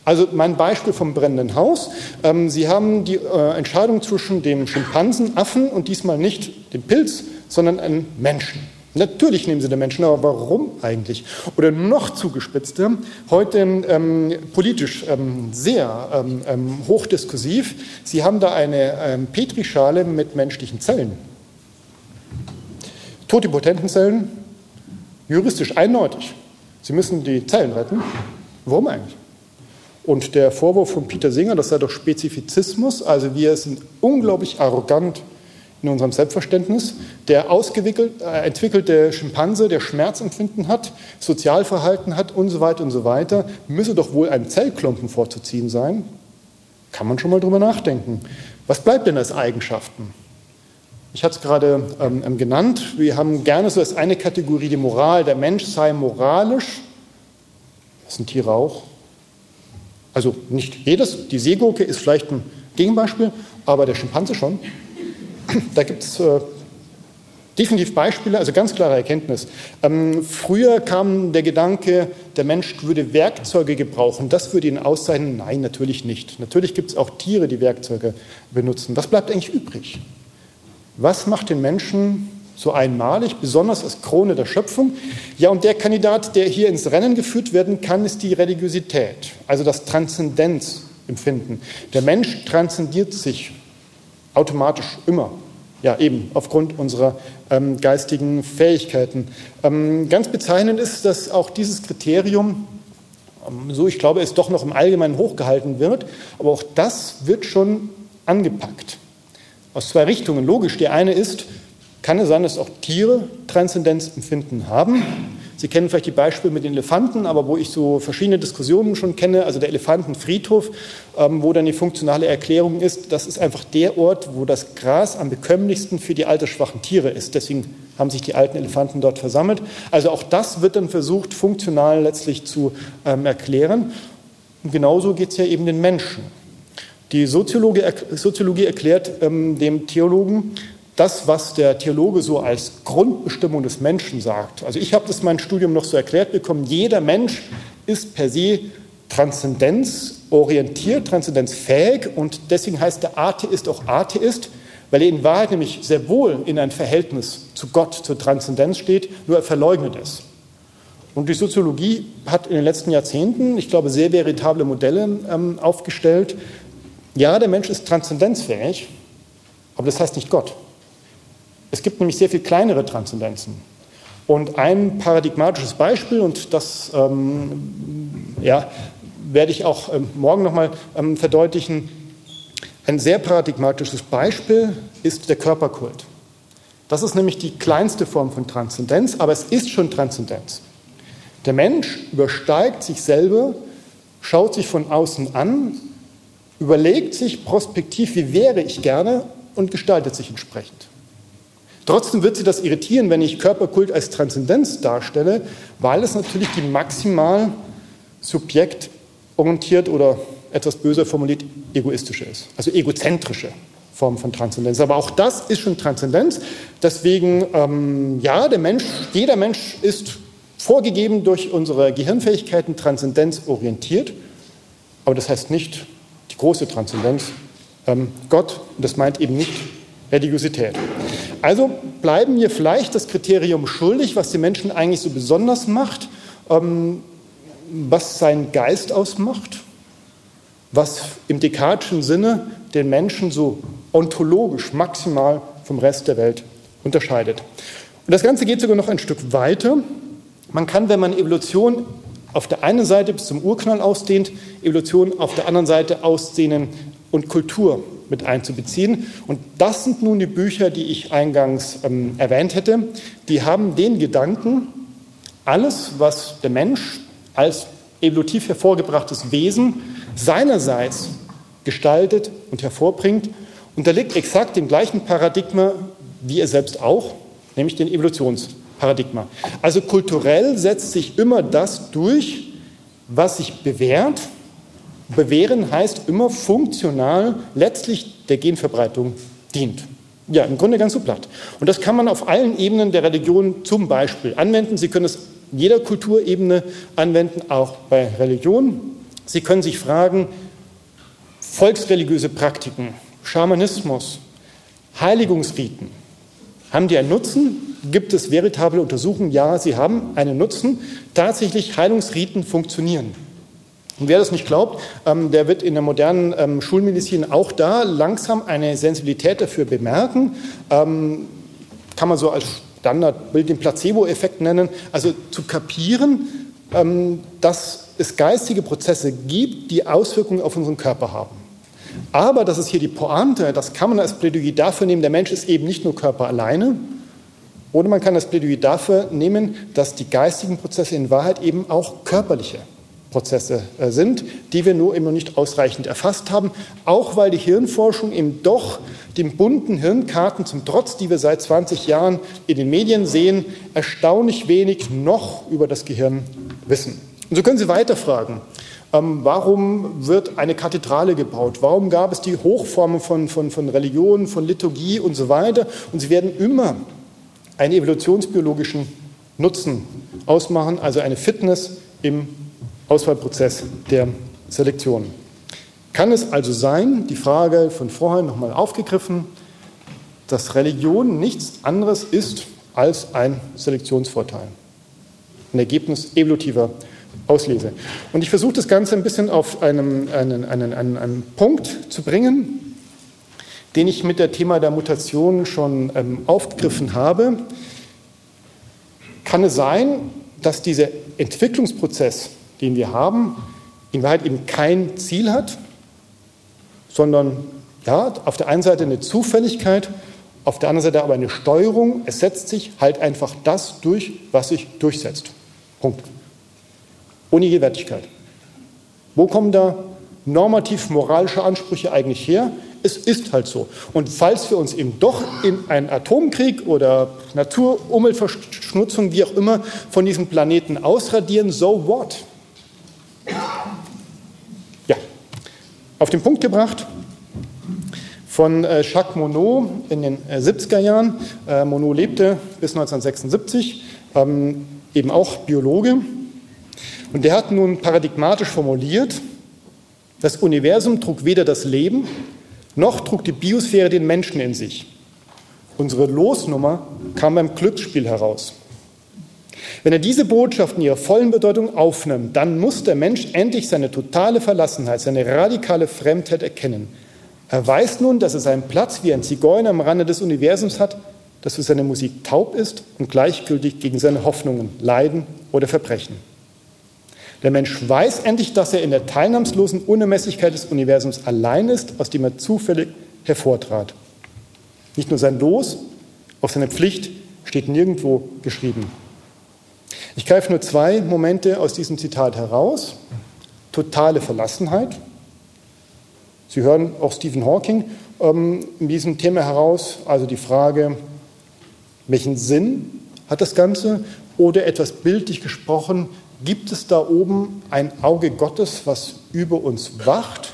Also mein Beispiel vom brennenden Haus. Ähm, Sie haben die äh, Entscheidung zwischen dem Schimpansenaffen und diesmal nicht dem Pilz, sondern einem Menschen. Natürlich nehmen Sie den Menschen, aber warum eigentlich? Oder noch zugespitzter, heute ähm, politisch ähm, sehr ähm, ähm hochdiskursiv. Sie haben da eine ähm, Petrischale mit menschlichen Zellen Totipotentenzellen, juristisch eindeutig. Sie müssen die Zellen retten. Warum eigentlich? Und der Vorwurf von Peter Singer, das sei doch Spezifizismus, also wir sind unglaublich arrogant in unserem Selbstverständnis. Der äh, entwickelte Schimpanse, der Schmerzempfinden hat, Sozialverhalten hat und so weiter und so weiter, müsse doch wohl ein Zellklumpen vorzuziehen sein. Kann man schon mal drüber nachdenken. Was bleibt denn als Eigenschaften? Ich hatte es gerade ähm, ähm, genannt. Wir haben gerne so als eine Kategorie die Moral. Der Mensch sei moralisch. Das sind Tiere auch. Also nicht jedes. Die Seegurke ist vielleicht ein Gegenbeispiel, aber der Schimpanse schon. Da gibt es äh, definitiv Beispiele, also ganz klare Erkenntnis. Ähm, früher kam der Gedanke, der Mensch würde Werkzeuge gebrauchen. Das würde ihn auszeichnen. Nein, natürlich nicht. Natürlich gibt es auch Tiere, die Werkzeuge benutzen. Was bleibt eigentlich übrig? Was macht den Menschen so einmalig, besonders als Krone der Schöpfung? Ja, und der Kandidat, der hier ins Rennen geführt werden kann, ist die Religiosität, also das Transzendenzempfinden. Der Mensch transzendiert sich automatisch immer. Ja, eben aufgrund unserer ähm, geistigen Fähigkeiten. Ähm, ganz bezeichnend ist, dass auch dieses Kriterium, ähm, so ich glaube, es doch noch im Allgemeinen hochgehalten wird, aber auch das wird schon angepackt aus zwei Richtungen. Logisch, die eine ist, kann es sein, dass auch Tiere Transzendenzempfinden haben. Sie kennen vielleicht die Beispiele mit den Elefanten, aber wo ich so verschiedene Diskussionen schon kenne, also der Elefantenfriedhof, ähm, wo dann die funktionale Erklärung ist, das ist einfach der Ort, wo das Gras am bekömmlichsten für die altersschwachen Tiere ist. Deswegen haben sich die alten Elefanten dort versammelt. Also auch das wird dann versucht, funktional letztlich zu ähm, erklären. Und genauso geht es ja eben den Menschen. Die Soziologie, Soziologie erklärt ähm, dem Theologen das, was der Theologe so als Grundbestimmung des Menschen sagt. Also ich habe das in meinem Studium noch so erklärt bekommen, jeder Mensch ist per se transzendenzorientiert, transzendenzfähig und deswegen heißt der Atheist auch Atheist, weil er in Wahrheit nämlich sehr wohl in ein Verhältnis zu Gott, zur Transzendenz steht, nur er verleugnet es. Und die Soziologie hat in den letzten Jahrzehnten, ich glaube, sehr veritable Modelle ähm, aufgestellt, ja, der Mensch ist transzendenzfähig, aber das heißt nicht Gott. Es gibt nämlich sehr viel kleinere Transzendenzen. Und ein paradigmatisches Beispiel, und das ähm, ja, werde ich auch ähm, morgen nochmal ähm, verdeutlichen, ein sehr paradigmatisches Beispiel ist der Körperkult. Das ist nämlich die kleinste Form von Transzendenz, aber es ist schon Transzendenz. Der Mensch übersteigt sich selber, schaut sich von außen an überlegt sich prospektiv, wie wäre ich gerne und gestaltet sich entsprechend. Trotzdem wird sie das irritieren, wenn ich Körperkult als Transzendenz darstelle, weil es natürlich die maximal subjektorientiert oder etwas böser formuliert egoistische ist, also egozentrische Form von Transzendenz. Aber auch das ist schon Transzendenz. Deswegen, ähm, ja, der Mensch, jeder Mensch ist vorgegeben durch unsere Gehirnfähigkeiten transzendenzorientiert, aber das heißt nicht, die große Transzendenz, ähm, Gott, und das meint eben nicht Religiosität. Also bleiben wir vielleicht das Kriterium schuldig, was die Menschen eigentlich so besonders macht, ähm, was seinen Geist ausmacht, was im dekadischen Sinne den Menschen so ontologisch maximal vom Rest der Welt unterscheidet. Und das Ganze geht sogar noch ein Stück weiter. Man kann, wenn man Evolution auf der einen Seite bis zum Urknall ausdehnt, Evolution auf der anderen Seite ausdehnen und Kultur mit einzubeziehen. Und das sind nun die Bücher, die ich eingangs ähm, erwähnt hätte. Die haben den Gedanken, alles, was der Mensch als evolutiv hervorgebrachtes Wesen seinerseits gestaltet und hervorbringt, unterliegt exakt dem gleichen Paradigma wie er selbst auch, nämlich dem Evolutionsparadigma. Also kulturell setzt sich immer das durch, was sich bewährt. Bewähren heißt immer funktional letztlich der Genverbreitung dient. Ja, im Grunde ganz so platt. Und das kann man auf allen Ebenen der Religion zum Beispiel anwenden. Sie können es jeder Kulturebene anwenden, auch bei Religion. Sie können sich fragen, volksreligiöse Praktiken, Schamanismus, Heiligungsriten, haben die einen Nutzen? Gibt es veritable Untersuchungen? Ja, sie haben einen Nutzen. Tatsächlich Heilungsriten funktionieren. Und wer das nicht glaubt, ähm, der wird in der modernen ähm, Schulmedizin auch da langsam eine Sensibilität dafür bemerken. Ähm, kann man so als Standardbild den Placebo-Effekt nennen. Also zu kapieren, dass es geistige Prozesse gibt, die Auswirkungen auf unseren Körper haben. Aber, das ist hier die Pointe, das kann man als Plädoyer dafür nehmen, der Mensch ist eben nicht nur Körper alleine. Oder man kann das Plädoyer dafür nehmen, dass die geistigen Prozesse in Wahrheit eben auch körperliche Prozesse äh, sind, die wir nur immer nicht ausreichend erfasst haben, auch weil die Hirnforschung eben doch den bunten Hirnkarten zum Trotz, die wir seit 20 Jahren in den Medien sehen, erstaunlich wenig noch über das Gehirn wissen. Und so können Sie weiterfragen. Ähm, warum wird eine Kathedrale gebaut? Warum gab es die Hochformen von, von, von Religion, von Liturgie und so weiter? Und sie werden immer einen evolutionsbiologischen Nutzen ausmachen, also eine Fitness im Auswahlprozess der Selektion. Kann es also sein, die Frage von vorhin nochmal aufgegriffen, dass Religion nichts anderes ist als ein Selektionsvorteil, ein Ergebnis evolutiver Auslese. Und ich versuche das Ganze ein bisschen auf einen, einen, einen, einen, einen Punkt zu bringen, den ich mit der Thema der Mutation schon ähm, aufgegriffen habe. Kann es sein, dass dieser Entwicklungsprozess, den wir haben, in Wahrheit eben kein Ziel hat, sondern ja, auf der einen Seite eine Zufälligkeit, auf der anderen Seite aber eine Steuerung. Es setzt sich halt einfach das durch, was sich durchsetzt. Punkt ohne jede Wertigkeit. Wo kommen da normativ-moralische Ansprüche eigentlich her? Es ist halt so. Und falls wir uns eben doch in einen Atomkrieg oder Natur-Umweltverschmutzung, wie auch immer, von diesem Planeten ausradieren, so what? Ja, auf den Punkt gebracht von äh, Jacques Monod in den 70er äh, Jahren. Äh, Monod lebte bis 1976, ähm, eben auch Biologe. Und der hat nun paradigmatisch formuliert, das Universum trug weder das Leben, noch trug die Biosphäre den Menschen in sich. Unsere Losnummer kam beim Glücksspiel heraus. Wenn er diese Botschaft in ihrer vollen Bedeutung aufnimmt, dann muss der Mensch endlich seine totale Verlassenheit, seine radikale Fremdheit erkennen. Er weiß nun, dass er seinen Platz wie ein Zigeuner am Rande des Universums hat, das für seine Musik taub ist und gleichgültig gegen seine Hoffnungen, Leiden oder Verbrechen. Der Mensch weiß endlich, dass er in der teilnahmslosen Unermesslichkeit des Universums allein ist, aus dem er zufällig hervortrat. Nicht nur sein Los, auch seine Pflicht steht nirgendwo geschrieben. Ich greife nur zwei Momente aus diesem Zitat heraus. Totale Verlassenheit. Sie hören auch Stephen Hawking ähm, in diesem Thema heraus, also die Frage, welchen Sinn hat das Ganze? Oder etwas bildlich gesprochen, Gibt es da oben ein Auge Gottes, was über uns wacht,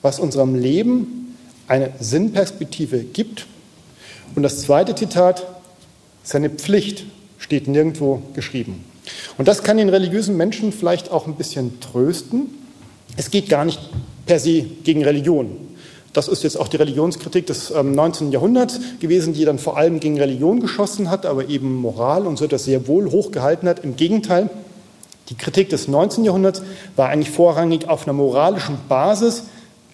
was unserem Leben eine Sinnperspektive gibt? Und das zweite Zitat, seine Pflicht steht nirgendwo geschrieben. Und das kann den religiösen Menschen vielleicht auch ein bisschen trösten. Es geht gar nicht per se gegen Religion. Das ist jetzt auch die Religionskritik des 19. Ähm, Jahrhunderts gewesen, die dann vor allem gegen Religion geschossen hat, aber eben Moral und so etwas sehr wohl hochgehalten hat. Im Gegenteil, die Kritik des 19. Jahrhunderts war eigentlich vorrangig auf einer moralischen Basis,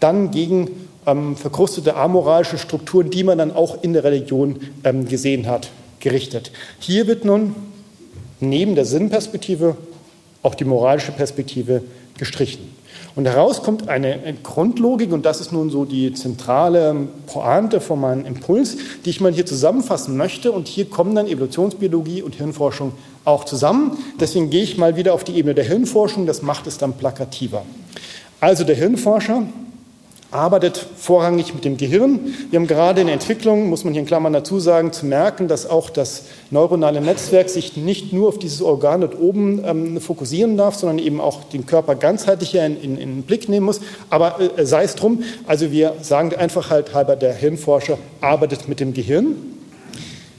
dann gegen ähm, verkrustete amoralische Strukturen, die man dann auch in der Religion ähm, gesehen hat, gerichtet. Hier wird nun neben der Sinnperspektive auch die moralische Perspektive gestrichen. Und heraus kommt eine Grundlogik, und das ist nun so die zentrale Pointe von meinem Impuls, die ich mal hier zusammenfassen möchte. Und hier kommen dann Evolutionsbiologie und Hirnforschung auch zusammen. Deswegen gehe ich mal wieder auf die Ebene der Hirnforschung, das macht es dann plakativer. Also der Hirnforscher arbeitet vorrangig mit dem Gehirn. Wir haben gerade in der Entwicklung, muss man hier in Klammern dazu sagen, zu merken, dass auch das neuronale Netzwerk sich nicht nur auf dieses Organ dort oben ähm, fokussieren darf, sondern eben auch den Körper ganzheitlich in, in, in den Blick nehmen muss. Aber äh, sei es drum, also wir sagen einfach halt halber, der Hirnforscher arbeitet mit dem Gehirn,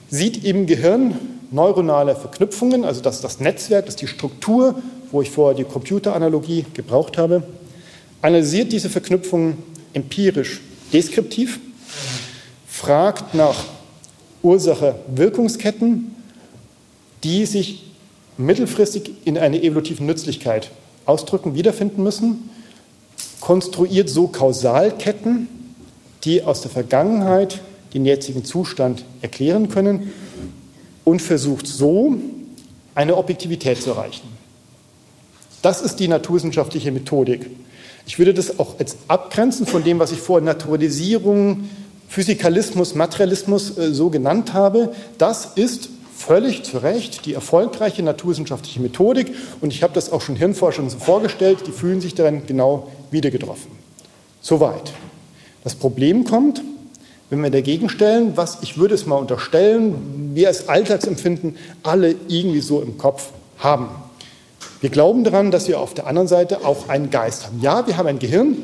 sieht im Gehirn neuronale Verknüpfungen, also das, das Netzwerk, das ist die Struktur, wo ich vorher die Computeranalogie gebraucht habe, analysiert diese Verknüpfungen empirisch deskriptiv, fragt nach Ursache-Wirkungsketten, die sich mittelfristig in einer evolutiven Nützlichkeit ausdrücken, wiederfinden müssen, konstruiert so Kausalketten, die aus der Vergangenheit den jetzigen Zustand erklären können und versucht so eine Objektivität zu erreichen. Das ist die naturwissenschaftliche Methodik. Ich würde das auch als abgrenzen von dem, was ich vor Naturalisierung, Physikalismus, Materialismus äh, so genannt habe. Das ist völlig zu Recht die erfolgreiche naturwissenschaftliche Methodik und ich habe das auch schon Hirnforschern so vorgestellt, die fühlen sich darin genau wieder getroffen. Soweit. Das Problem kommt, wenn wir dagegen stellen, was ich würde es mal unterstellen, wir als Alltagsempfinden alle irgendwie so im Kopf haben. Wir glauben daran, dass wir auf der anderen Seite auch einen Geist haben. Ja, wir haben ein Gehirn.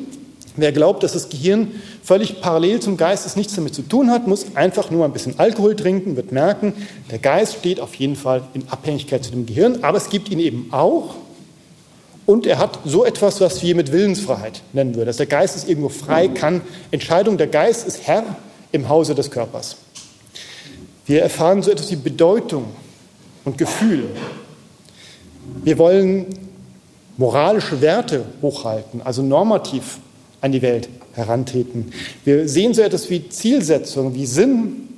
Wer glaubt, dass das Gehirn völlig parallel zum Geist es nichts damit zu tun hat, muss einfach nur ein bisschen Alkohol trinken, wird merken, der Geist steht auf jeden Fall in Abhängigkeit zu dem Gehirn, aber es gibt ihn eben auch und er hat so etwas, was wir mit Willensfreiheit nennen würden. Dass der Geist ist irgendwo frei, kann Entscheidung, der Geist ist Herr im Hause des Körpers. Wir erfahren so etwas wie Bedeutung und Gefühl. Wir wollen moralische Werte hochhalten, also normativ an die Welt herantreten. Wir sehen so etwas wie Zielsetzung, wie Sinn.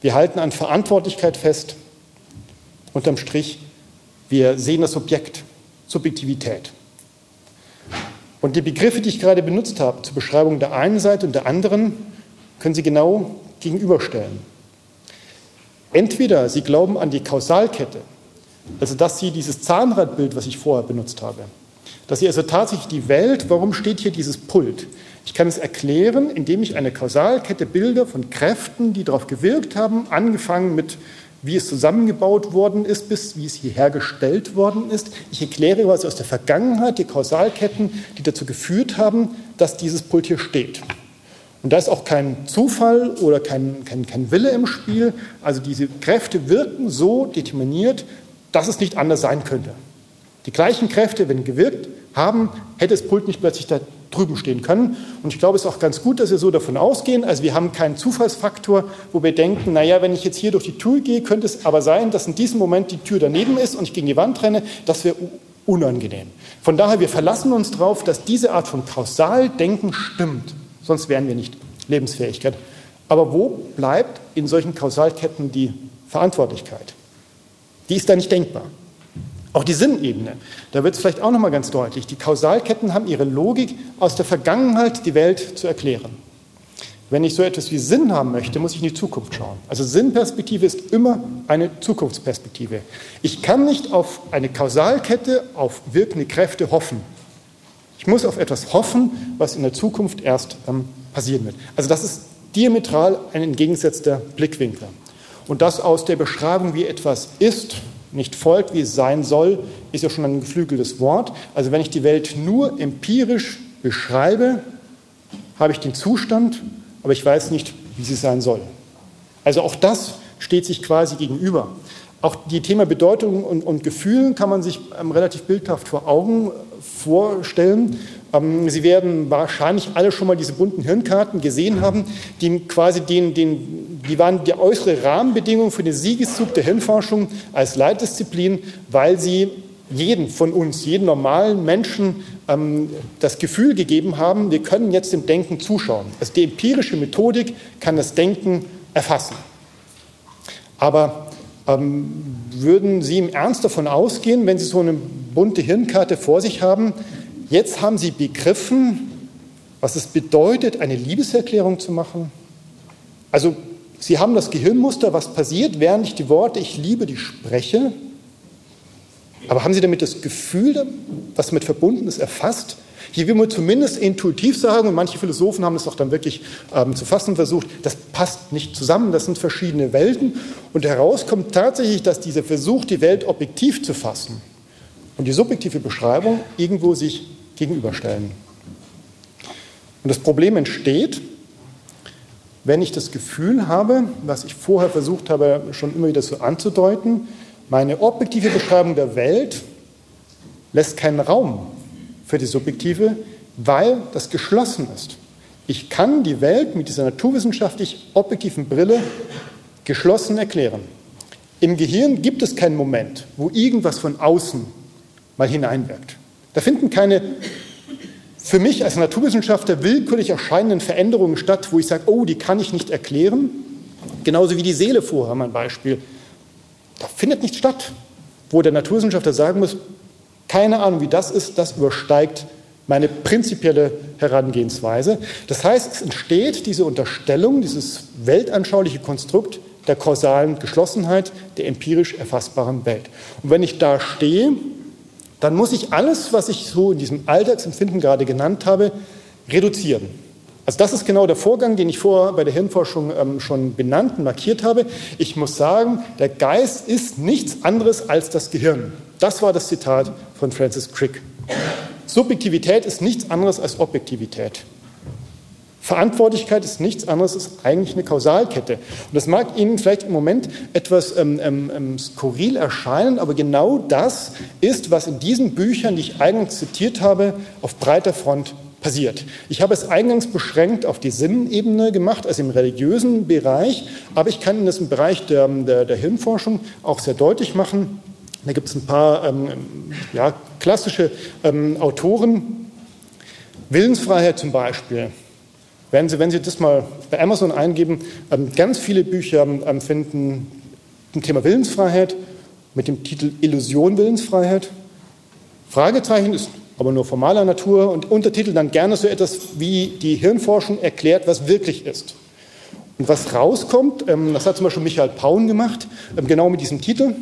Wir halten an Verantwortlichkeit fest. Unterm Strich, wir sehen das Objekt, Subjektivität. Und die Begriffe, die ich gerade benutzt habe zur Beschreibung der einen Seite und der anderen, können Sie genau gegenüberstellen. Entweder Sie glauben an die Kausalkette, also dass Sie dieses Zahnradbild, was ich vorher benutzt habe, dass Sie also tatsächlich die Welt, warum steht hier dieses Pult? Ich kann es erklären, indem ich eine Kausalkette bilde von Kräften, die darauf gewirkt haben, angefangen mit wie es zusammengebaut worden ist, bis wie es hier hergestellt worden ist. Ich erkläre quasi aus der Vergangenheit die Kausalketten, die dazu geführt haben, dass dieses Pult hier steht. Und da ist auch kein Zufall oder kein, kein, kein Wille im Spiel. Also diese Kräfte wirken so determiniert, dass es nicht anders sein könnte. Die gleichen Kräfte, wenn gewirkt haben, hätte das Pult nicht plötzlich da drüben stehen können. Und ich glaube, es ist auch ganz gut, dass wir so davon ausgehen. Also wir haben keinen Zufallsfaktor, wo wir denken, naja, wenn ich jetzt hier durch die Tür gehe, könnte es aber sein, dass in diesem Moment die Tür daneben ist und ich gegen die Wand renne. Das wäre unangenehm. Von daher, wir verlassen uns darauf, dass diese Art von Kausaldenken stimmt. Sonst wären wir nicht Lebensfähigkeit. Aber wo bleibt in solchen Kausalketten die Verantwortlichkeit? Die ist da nicht denkbar. Auch die Sinnebene, da wird es vielleicht auch noch mal ganz deutlich. Die Kausalketten haben ihre Logik aus der Vergangenheit, die Welt zu erklären. Wenn ich so etwas wie Sinn haben möchte, muss ich in die Zukunft schauen. Also Sinnperspektive ist immer eine Zukunftsperspektive. Ich kann nicht auf eine Kausalkette, auf wirkende Kräfte hoffen. Ich muss auf etwas hoffen, was in der Zukunft erst ähm, passieren wird. Also das ist diametral ein entgegengesetzter Blickwinkel. Und das aus der Beschreibung, wie etwas ist, nicht folgt, wie es sein soll, ist ja schon ein geflügeltes Wort. Also wenn ich die Welt nur empirisch beschreibe, habe ich den Zustand, aber ich weiß nicht, wie sie sein soll. Also auch das steht sich quasi gegenüber. Auch die Thema Bedeutung und, und Gefühlen kann man sich ähm, relativ bildhaft vor Augen vorstellen. Ähm, Sie werden wahrscheinlich alle schon mal diese bunten Hirnkarten gesehen haben, die quasi den, den, die waren die äußere Rahmenbedingung für den Siegeszug der Hirnforschung als Leitdisziplin, weil sie jeden von uns, jeden normalen Menschen ähm, das Gefühl gegeben haben, wir können jetzt dem Denken zuschauen. Also die empirische Methodik kann das Denken erfassen. Aber ähm, würden Sie im Ernst davon ausgehen, wenn Sie so eine bunte Hirnkarte vor sich haben. Jetzt haben Sie begriffen, was es bedeutet, eine Liebeserklärung zu machen. Also Sie haben das Gehirnmuster, was passiert, während ich die Worte Ich liebe dich spreche. Aber haben Sie damit das Gefühl, was damit verbunden ist, erfasst? Hier will man zumindest intuitiv sagen, und manche Philosophen haben es auch dann wirklich ähm, zu fassen versucht, das passt nicht zusammen, das sind verschiedene Welten. Und heraus kommt tatsächlich, dass dieser Versuch, die Welt objektiv zu fassen und die subjektive Beschreibung irgendwo sich gegenüberstellen. Und das Problem entsteht, wenn ich das Gefühl habe, was ich vorher versucht habe, schon immer wieder so anzudeuten, meine objektive Beschreibung der Welt lässt keinen Raum für die subjektive, weil das geschlossen ist. Ich kann die Welt mit dieser naturwissenschaftlich objektiven Brille geschlossen erklären. Im Gehirn gibt es keinen Moment, wo irgendwas von außen mal hineinwirkt. Da finden keine für mich als Naturwissenschaftler willkürlich erscheinenden Veränderungen statt, wo ich sage, oh, die kann ich nicht erklären. Genauso wie die Seele vorher, mein Beispiel. Da findet nichts statt, wo der Naturwissenschaftler sagen muss, keine Ahnung, wie das ist, das übersteigt meine prinzipielle Herangehensweise. Das heißt, es entsteht diese Unterstellung, dieses weltanschauliche Konstrukt der kausalen Geschlossenheit der empirisch erfassbaren Welt. Und wenn ich da stehe, dann muss ich alles, was ich so in diesem Alltagsempfinden gerade genannt habe, reduzieren. Also das ist genau der Vorgang, den ich vorher bei der Hirnforschung ähm, schon benannt und markiert habe. Ich muss sagen, der Geist ist nichts anderes als das Gehirn. Das war das Zitat von Francis Crick. Subjektivität ist nichts anderes als Objektivität. Verantwortlichkeit ist nichts anderes als eigentlich eine Kausalkette. Und das mag Ihnen vielleicht im Moment etwas ähm, ähm, ähm, skurril erscheinen, aber genau das ist, was in diesen Büchern, die ich eingangs zitiert habe, auf breiter Front passiert. Ich habe es eingangs beschränkt auf die Sinnebene gemacht, also im religiösen Bereich, aber ich kann in diesem Bereich der, der, der Hirnforschung auch sehr deutlich machen, da gibt es ein paar ähm, ja, klassische ähm, Autoren. Willensfreiheit zum Beispiel. Wenn Sie, wenn Sie das mal bei Amazon eingeben, ähm, ganz viele Bücher ähm, finden zum Thema Willensfreiheit mit dem Titel Illusion Willensfreiheit. Fragezeichen ist aber nur formaler Natur und Untertitel dann gerne so etwas wie die Hirnforschung erklärt, was wirklich ist. Und was rauskommt, ähm, das hat zum Beispiel Michael Paun gemacht, genau mit diesem Titel,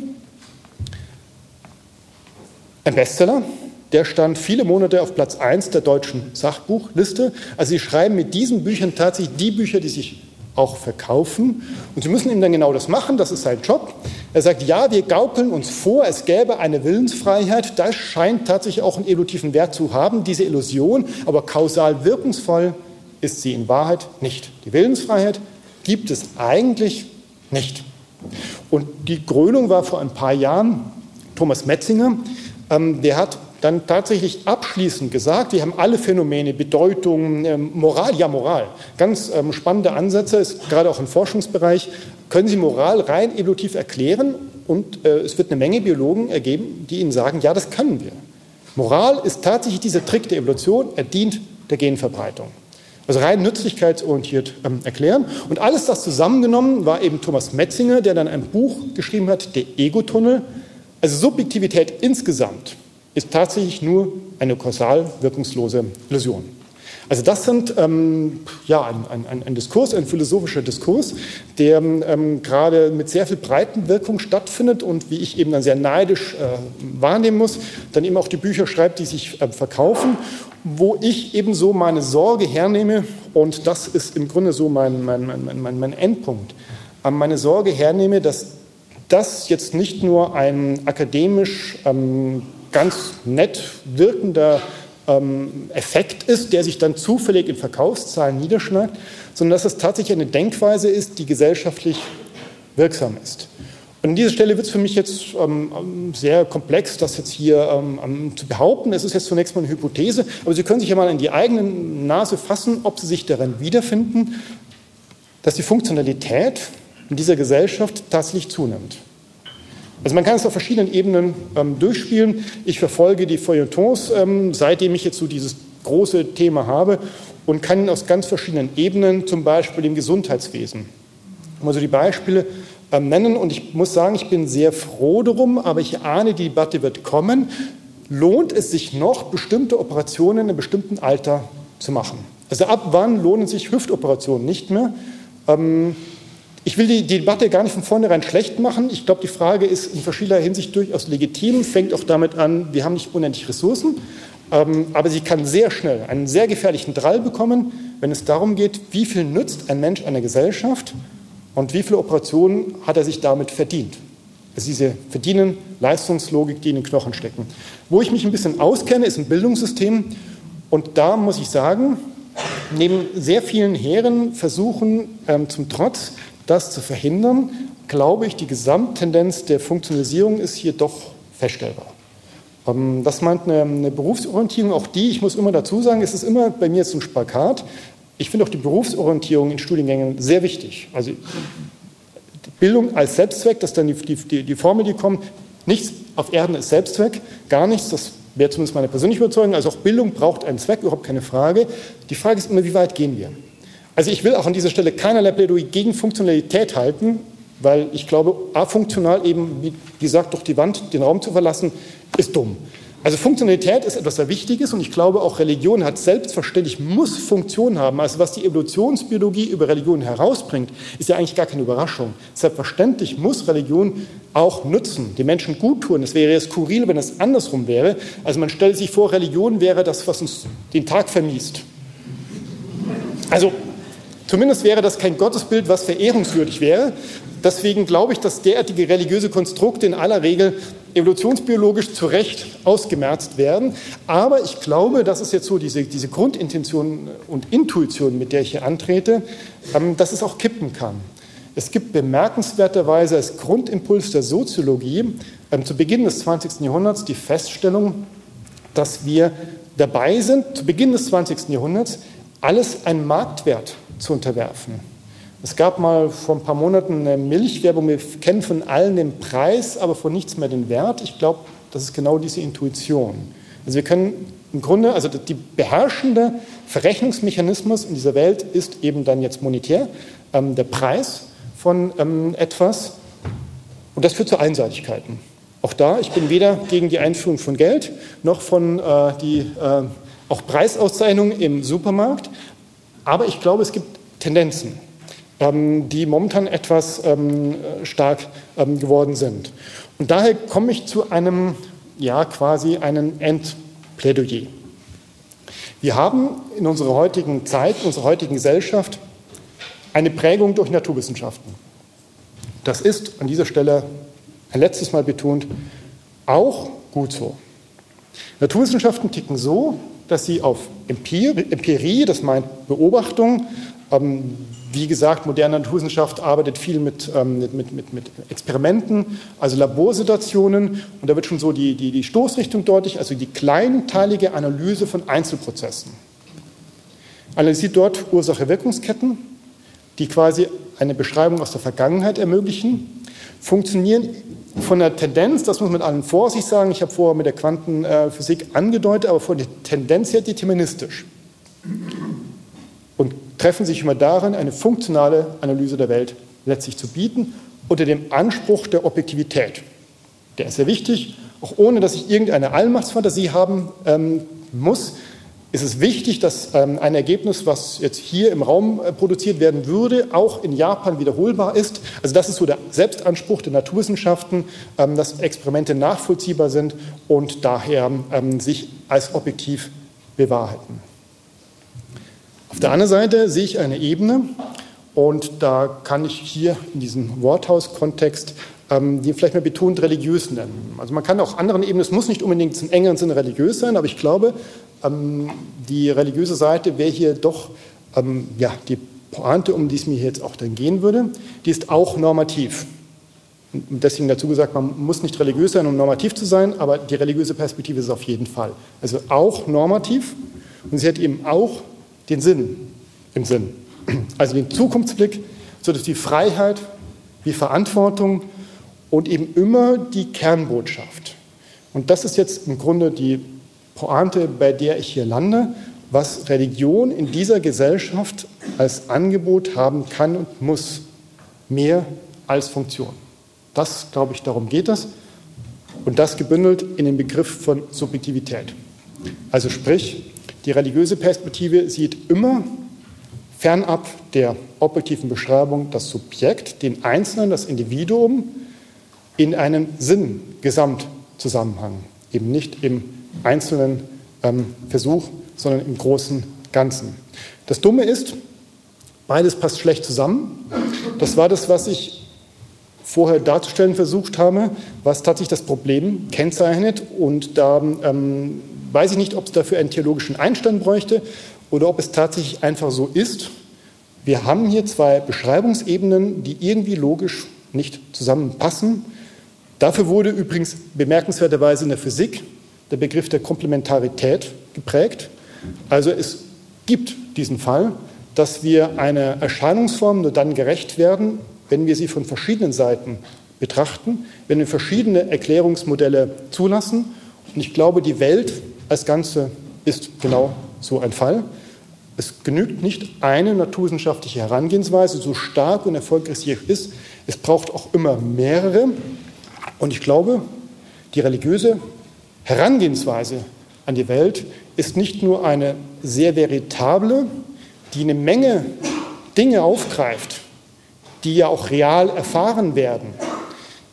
ein Bestseller, der stand viele Monate auf Platz 1 der deutschen Sachbuchliste. Also Sie schreiben mit diesen Büchern tatsächlich die Bücher, die sich auch verkaufen. Und Sie müssen ihm dann genau das machen, das ist sein Job. Er sagt, ja, wir gaukeln uns vor, es gäbe eine Willensfreiheit. Das scheint tatsächlich auch einen evolutiven Wert zu haben, diese Illusion. Aber kausal wirkungsvoll ist sie in Wahrheit nicht. Die Willensfreiheit gibt es eigentlich nicht. Und die Krönung war vor ein paar Jahren Thomas Metzinger, ähm, der hat dann tatsächlich abschließend gesagt, wir haben alle Phänomene, Bedeutung, ähm, Moral, ja Moral, ganz ähm, spannende Ansätze, ist gerade auch im Forschungsbereich, können Sie Moral rein evolutiv erklären und äh, es wird eine Menge Biologen ergeben, die Ihnen sagen, ja, das können wir. Moral ist tatsächlich dieser Trick der Evolution, er dient der Genverbreitung. Also rein nützlichkeitsorientiert ähm, erklären. Und alles das zusammengenommen war eben Thomas Metzinger, der dann ein Buch geschrieben hat, der Ego-Tunnel, also Subjektivität insgesamt ist tatsächlich nur eine kausal wirkungslose Illusion. Also das sind ähm, ja, ein, ein, ein, Diskurs, ein philosophischer Diskurs, der ähm, gerade mit sehr viel Breitenwirkung stattfindet und wie ich eben dann sehr neidisch äh, wahrnehmen muss, dann eben auch die Bücher schreibt, die sich äh, verkaufen, wo ich eben so meine Sorge hernehme und das ist im Grunde so mein, mein, mein, mein Endpunkt, äh, meine Sorge hernehme, dass das jetzt nicht nur ein akademisch ähm, ganz nett wirkender ähm, Effekt ist, der sich dann zufällig in Verkaufszahlen niederschlägt, sondern dass es tatsächlich eine Denkweise ist, die gesellschaftlich wirksam ist. Und an dieser Stelle wird es für mich jetzt ähm, sehr komplex, das jetzt hier ähm, zu behaupten. Es ist jetzt zunächst mal eine Hypothese, aber Sie können sich ja mal in die eigene Nase fassen, ob Sie sich darin wiederfinden, dass die Funktionalität in dieser Gesellschaft tatsächlich zunimmt. Also man kann es auf verschiedenen Ebenen ähm, durchspielen. Ich verfolge die Feuilletons, ähm, seitdem ich jetzt so dieses große Thema habe und kann aus ganz verschiedenen Ebenen, zum Beispiel im Gesundheitswesen, mal so die Beispiele ähm, nennen. Und ich muss sagen, ich bin sehr froh darum, aber ich ahne, die Debatte wird kommen. lohnt es sich noch, bestimmte Operationen in einem bestimmten Alter zu machen. Also ab wann lohnen sich Hüftoperationen nicht mehr? Ähm, ich will die, Debatte gar nicht von vornherein schlecht machen. Ich glaube, die Frage ist in verschiedener Hinsicht durchaus legitim, fängt auch damit an, wir haben nicht unendlich Ressourcen, ähm, aber sie kann sehr schnell einen sehr gefährlichen Drall bekommen, wenn es darum geht, wie viel nützt ein Mensch einer Gesellschaft und wie viele Operationen hat er sich damit verdient. Ist diese Verdienen-Leistungslogik, die in den Knochen stecken. Wo ich mich ein bisschen auskenne, ist ein Bildungssystem. Und da muss ich sagen, neben sehr vielen Heeren versuchen ähm, zum Trotz das zu verhindern, glaube ich, die Gesamttendenz der Funktionalisierung ist hier doch feststellbar. Ähm, das meint eine, Berufsorientierung, auch die, ich muss immer dazu sagen, es ist immer bei mir ein Spagat. Ich finde auch die Berufsorientierung in Studiengängen sehr wichtig. Also Bildung als Selbstzweck, das ist dann die, die, die Formel, die kommt. Nichts auf Erden ist Selbstzweck, gar nichts, das wäre zumindest meine persönliche Überzeugung. Also auch Bildung braucht einen Zweck, überhaupt keine Frage. Die Frage ist immer, wie weit gehen wir? Also ich will auch an dieser Stelle keinerlei Plädoyer gegen Funktionalität halten, weil ich glaube, afunktional eben, wie gesagt, durch die Wand den Raum zu verlassen, ist dumm. Also Funktionalität ist etwas sehr Wichtiges und ich glaube auch Religion hat selbstverständlich, muss Funktion haben. Also was die Evolutionsbiologie über Religion herausbringt, ist ja eigentlich gar keine Überraschung. Selbstverständlich muss Religion auch nutzen, die Menschen gut tun. Es wäre ja skurril, wenn es andersrum wäre. Also man stellt sich vor, Religion wäre das, was uns den Tag vermiest. Also Zumindest wäre das kein Gottesbild, was verehrungswürdig wäre. Deswegen glaube ich, dass derartige religiöse Konstrukte in aller Regel evolutionsbiologisch zu Recht ausgemerzt werden. Aber ich glaube, das ist jetzt so diese, diese Grundintention und Intuition, mit der ich hier antrete, ähm, dass es auch kippen kann. Es gibt bemerkenswerterweise als Grundimpuls der Soziologie ähm, zu Beginn des 20. Jahrhunderts die Feststellung, dass wir dabei sind, zu Beginn des 20. Jahrhunderts alles ein Marktwert zu unterwerfen. Es gab mal vor ein paar Monaten eine Milchwerbung, wir kennen von allen den Preis, aber von nichts mehr den Wert. Ich glaube, das ist genau diese Intuition. Also wir können im Grunde, also die beherrschende Verrechnungsmechanismus in dieser Welt ist eben dann jetzt monetär, ähm, der Preis von ähm, etwas. Und das führt zu Einseitigkeiten. Auch da, ich bin weder gegen die Einführung von Geld noch von äh, die äh, auch Preisauszeichnung im Supermarkt. Aber ich glaube, es gibt Tendenzen, ähm, die momentan etwas ähm, stark ähm, geworden sind. Und daher komme ich zu einem, ja, quasi einem Endplädoyer. Wir haben in unserer heutigen Zeit, in unserer heutigen Gesellschaft eine Prägung durch Naturwissenschaften. Das ist an dieser Stelle ein letztes Mal betont auch gut so. Naturwissenschaften ticken so, dass sie auf Empirie, das meint Beobachtung, ähm, wie gesagt, moderne Naturwissenschaft arbeitet viel mit, ähm, mit, mit, mit, Experimenten, also Laborsituationen. Und da wird schon so die, die, die Stoßrichtung deutlich, also die kleinteilige Analyse von Einzelprozessen. Analysiert dort Ursache-Wirkungsketten, die quasi eine Beschreibung aus der Vergangenheit ermöglichen, funktionieren von der Tendenz, das muss man mit allen Vorsicht sagen, ich habe vorher mit der Quantenphysik angedeutet, aber von der Tendenz her deterministisch. Und treffen sich immer darin, eine funktionale Analyse der Welt letztlich zu bieten, unter dem Anspruch der Objektivität. Der ist sehr wichtig, auch ohne dass ich irgendeine Allmachtsfantasie haben ähm, muss, ist es wichtig, dass ähm, ein Ergebnis, was jetzt hier im Raum äh, produziert werden würde, auch in Japan wiederholbar ist. Also das ist so der Selbstanspruch der Naturwissenschaften, ähm, dass Experimente nachvollziehbar sind und daher ähm, sich als objektiv bewahrheiten. Auf der anderen Seite sehe ich eine Ebene, und da kann ich hier in diesem Worthaus-Kontext die vielleicht mehr betont religiös nennen. Also man kann auch anderen Ebenen, es muss nicht unbedingt im engeren Sinne religiös sein, aber ich glaube, die religiöse Seite wäre hier doch ähm, ja, die Pointe, um die es mir jetzt auch dann gehen würde, die ist auch normativ. Und deswegen dazu gesagt, man muss nicht religiös sein, um normativ zu sein, aber die religiöse Perspektive ist auf jeden Fall. Also auch normativ und sie hat eben auch den Sinn im Sinn. Also den Zukunftsblick, sodass die Freiheit wie Verantwortung und eben immer die Kernbotschaft. Und das ist jetzt im Grunde die Pointe, bei der ich hier lande, was Religion in dieser Gesellschaft als Angebot haben kann und muss, mehr als Funktion. Das, glaube ich, darum geht es. und das gebündelt in den Begriff von Subjektivität. Also sprich, die religiöse Perspektive sieht immer fernab der objektiven Beschreibung das Subjekt, den Einzelnen, das Individuum in einen Sinn-Gesamtzusammenhang, eben nicht im einzelnen ähm, Versuch, sondern im großen Ganzen. Das Dumme ist, beides passt schlecht zusammen. Das war das, was ich vorher darzustellen versucht habe, was tatsächlich das Problem kennzeichnet. Und da ähm, weiß ich nicht, ob es dafür einen theologischen Einstand bräuchte oder ob es tatsächlich einfach so ist. Wir haben hier zwei Beschreibungsebenen, die irgendwie logisch nicht zusammenpassen. Dafür wurde übrigens bemerkenswerterweise in der Physik der Begriff der Komplementarität geprägt. Also es gibt diesen Fall, dass wir einer Erscheinungsform nur dann gerecht werden, wenn wir sie von verschiedenen Seiten betrachten, wenn wir verschiedene Erklärungsmodelle zulassen. Und ich glaube, die Welt als Ganze ist genau so ein Fall. Es genügt nicht eine naturwissenschaftliche Herangehensweise, so stark und erfolgreich sie ist. Es braucht auch immer mehrere. Und ich glaube, die religiöse Herangehensweise an die Welt ist nicht nur eine sehr veritable, die eine Menge Dinge aufgreift, die ja auch real erfahren werden.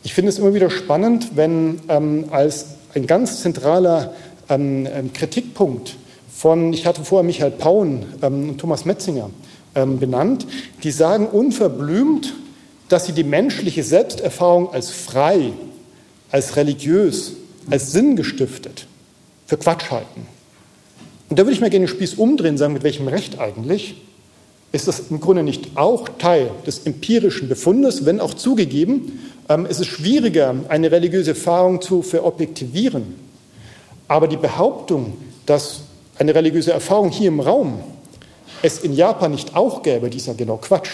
Ich finde es immer wieder spannend, wenn ähm, als ein ganz zentraler ähm, ähm Kritikpunkt von, ich hatte vorher Michael Pauen ähm, und Thomas Metzinger ähm, benannt, die sagen unverblümt, dass sie die menschliche Selbsterfahrung als frei, als religiös, als sinngestiftet für Quatsch halten. Und da würde ich mir gerne den Spieß umdrehen und sagen, mit welchem Recht eigentlich? ist das im Grunde nicht auch Teil des empirischen Befundes, wenn auch zugegeben, ähm, es ist schwieriger, eine religiöse Erfahrung zu verobjektivieren. Aber die Behauptung, dass eine religiöse Erfahrung hier im Raum es in Japan nicht auch gäbe, die ist ja genau Quatsch.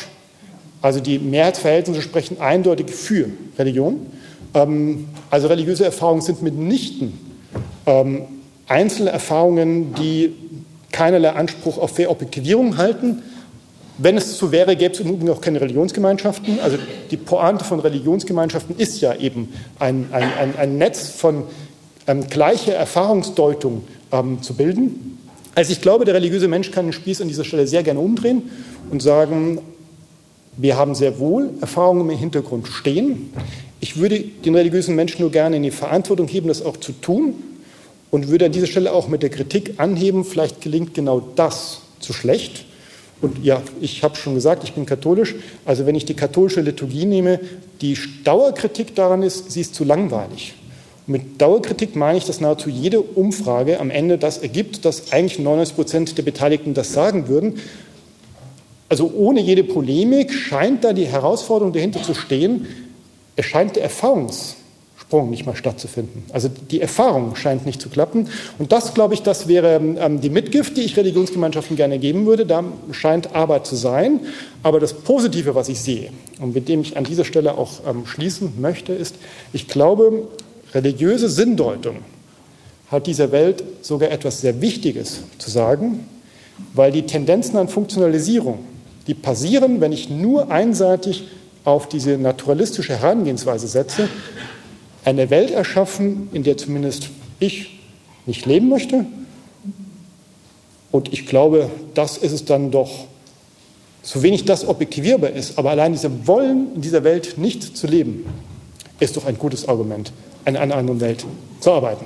Also die Mehrheitsverhältnisse sprechen eindeutig für Religion. Ähm, also religiöse Erfahrungen sind mitnichten ähm, einzelne Erfahrungen, die keinerlei Anspruch auf Verobjektivierung halten, wenn es so wäre, gäbe es im Übrigen auch keine Religionsgemeinschaften. Also die Pointe von Religionsgemeinschaften ist ja eben ein, ein, ein, ein Netz von ähm, gleicher Erfahrungsdeutung ähm, zu bilden. Also ich glaube, der religiöse Mensch kann den Spieß an dieser Stelle sehr gerne umdrehen und sagen, wir haben sehr wohl Erfahrungen im Hintergrund stehen. Ich würde den religiösen Menschen nur gerne in die Verantwortung heben, das auch zu tun und würde an dieser Stelle auch mit der Kritik anheben, vielleicht gelingt genau das zu schlecht und ja, ich habe schon gesagt, ich bin katholisch. Also wenn ich die katholische Liturgie nehme, die Dauerkritik daran ist, sie ist zu langweilig. Und mit Dauerkritik meine ich, dass nahezu jede Umfrage am Ende das ergibt, dass eigentlich 99 Prozent der Beteiligten das sagen würden. Also ohne jede Polemik scheint da die Herausforderung dahinter zu stehen. Es scheint der Erfahrungs Sprung nicht mal stattzufinden. Also die Erfahrung scheint nicht zu klappen. Und das, glaube ich, das wäre ähm, die Mitgift, die ich Religionsgemeinschaften gerne geben würde. Da scheint Arbeit zu sein. Aber das Positive, was ich sehe und mit dem ich an dieser Stelle auch ähm, schließen möchte, ist, ich glaube, religiöse Sinndeutung hat dieser Welt sogar etwas sehr Wichtiges zu sagen, weil die Tendenzen an Funktionalisierung, die passieren, wenn ich nur einseitig auf diese naturalistische Herangehensweise setze, eine Welt erschaffen, in der zumindest ich nicht leben möchte. Und ich glaube, das ist es dann doch, so wenig das objektivierbar ist, aber allein diese Wollen in dieser Welt nicht zu leben, ist doch ein gutes Argument, in einer anderen Welt zu arbeiten.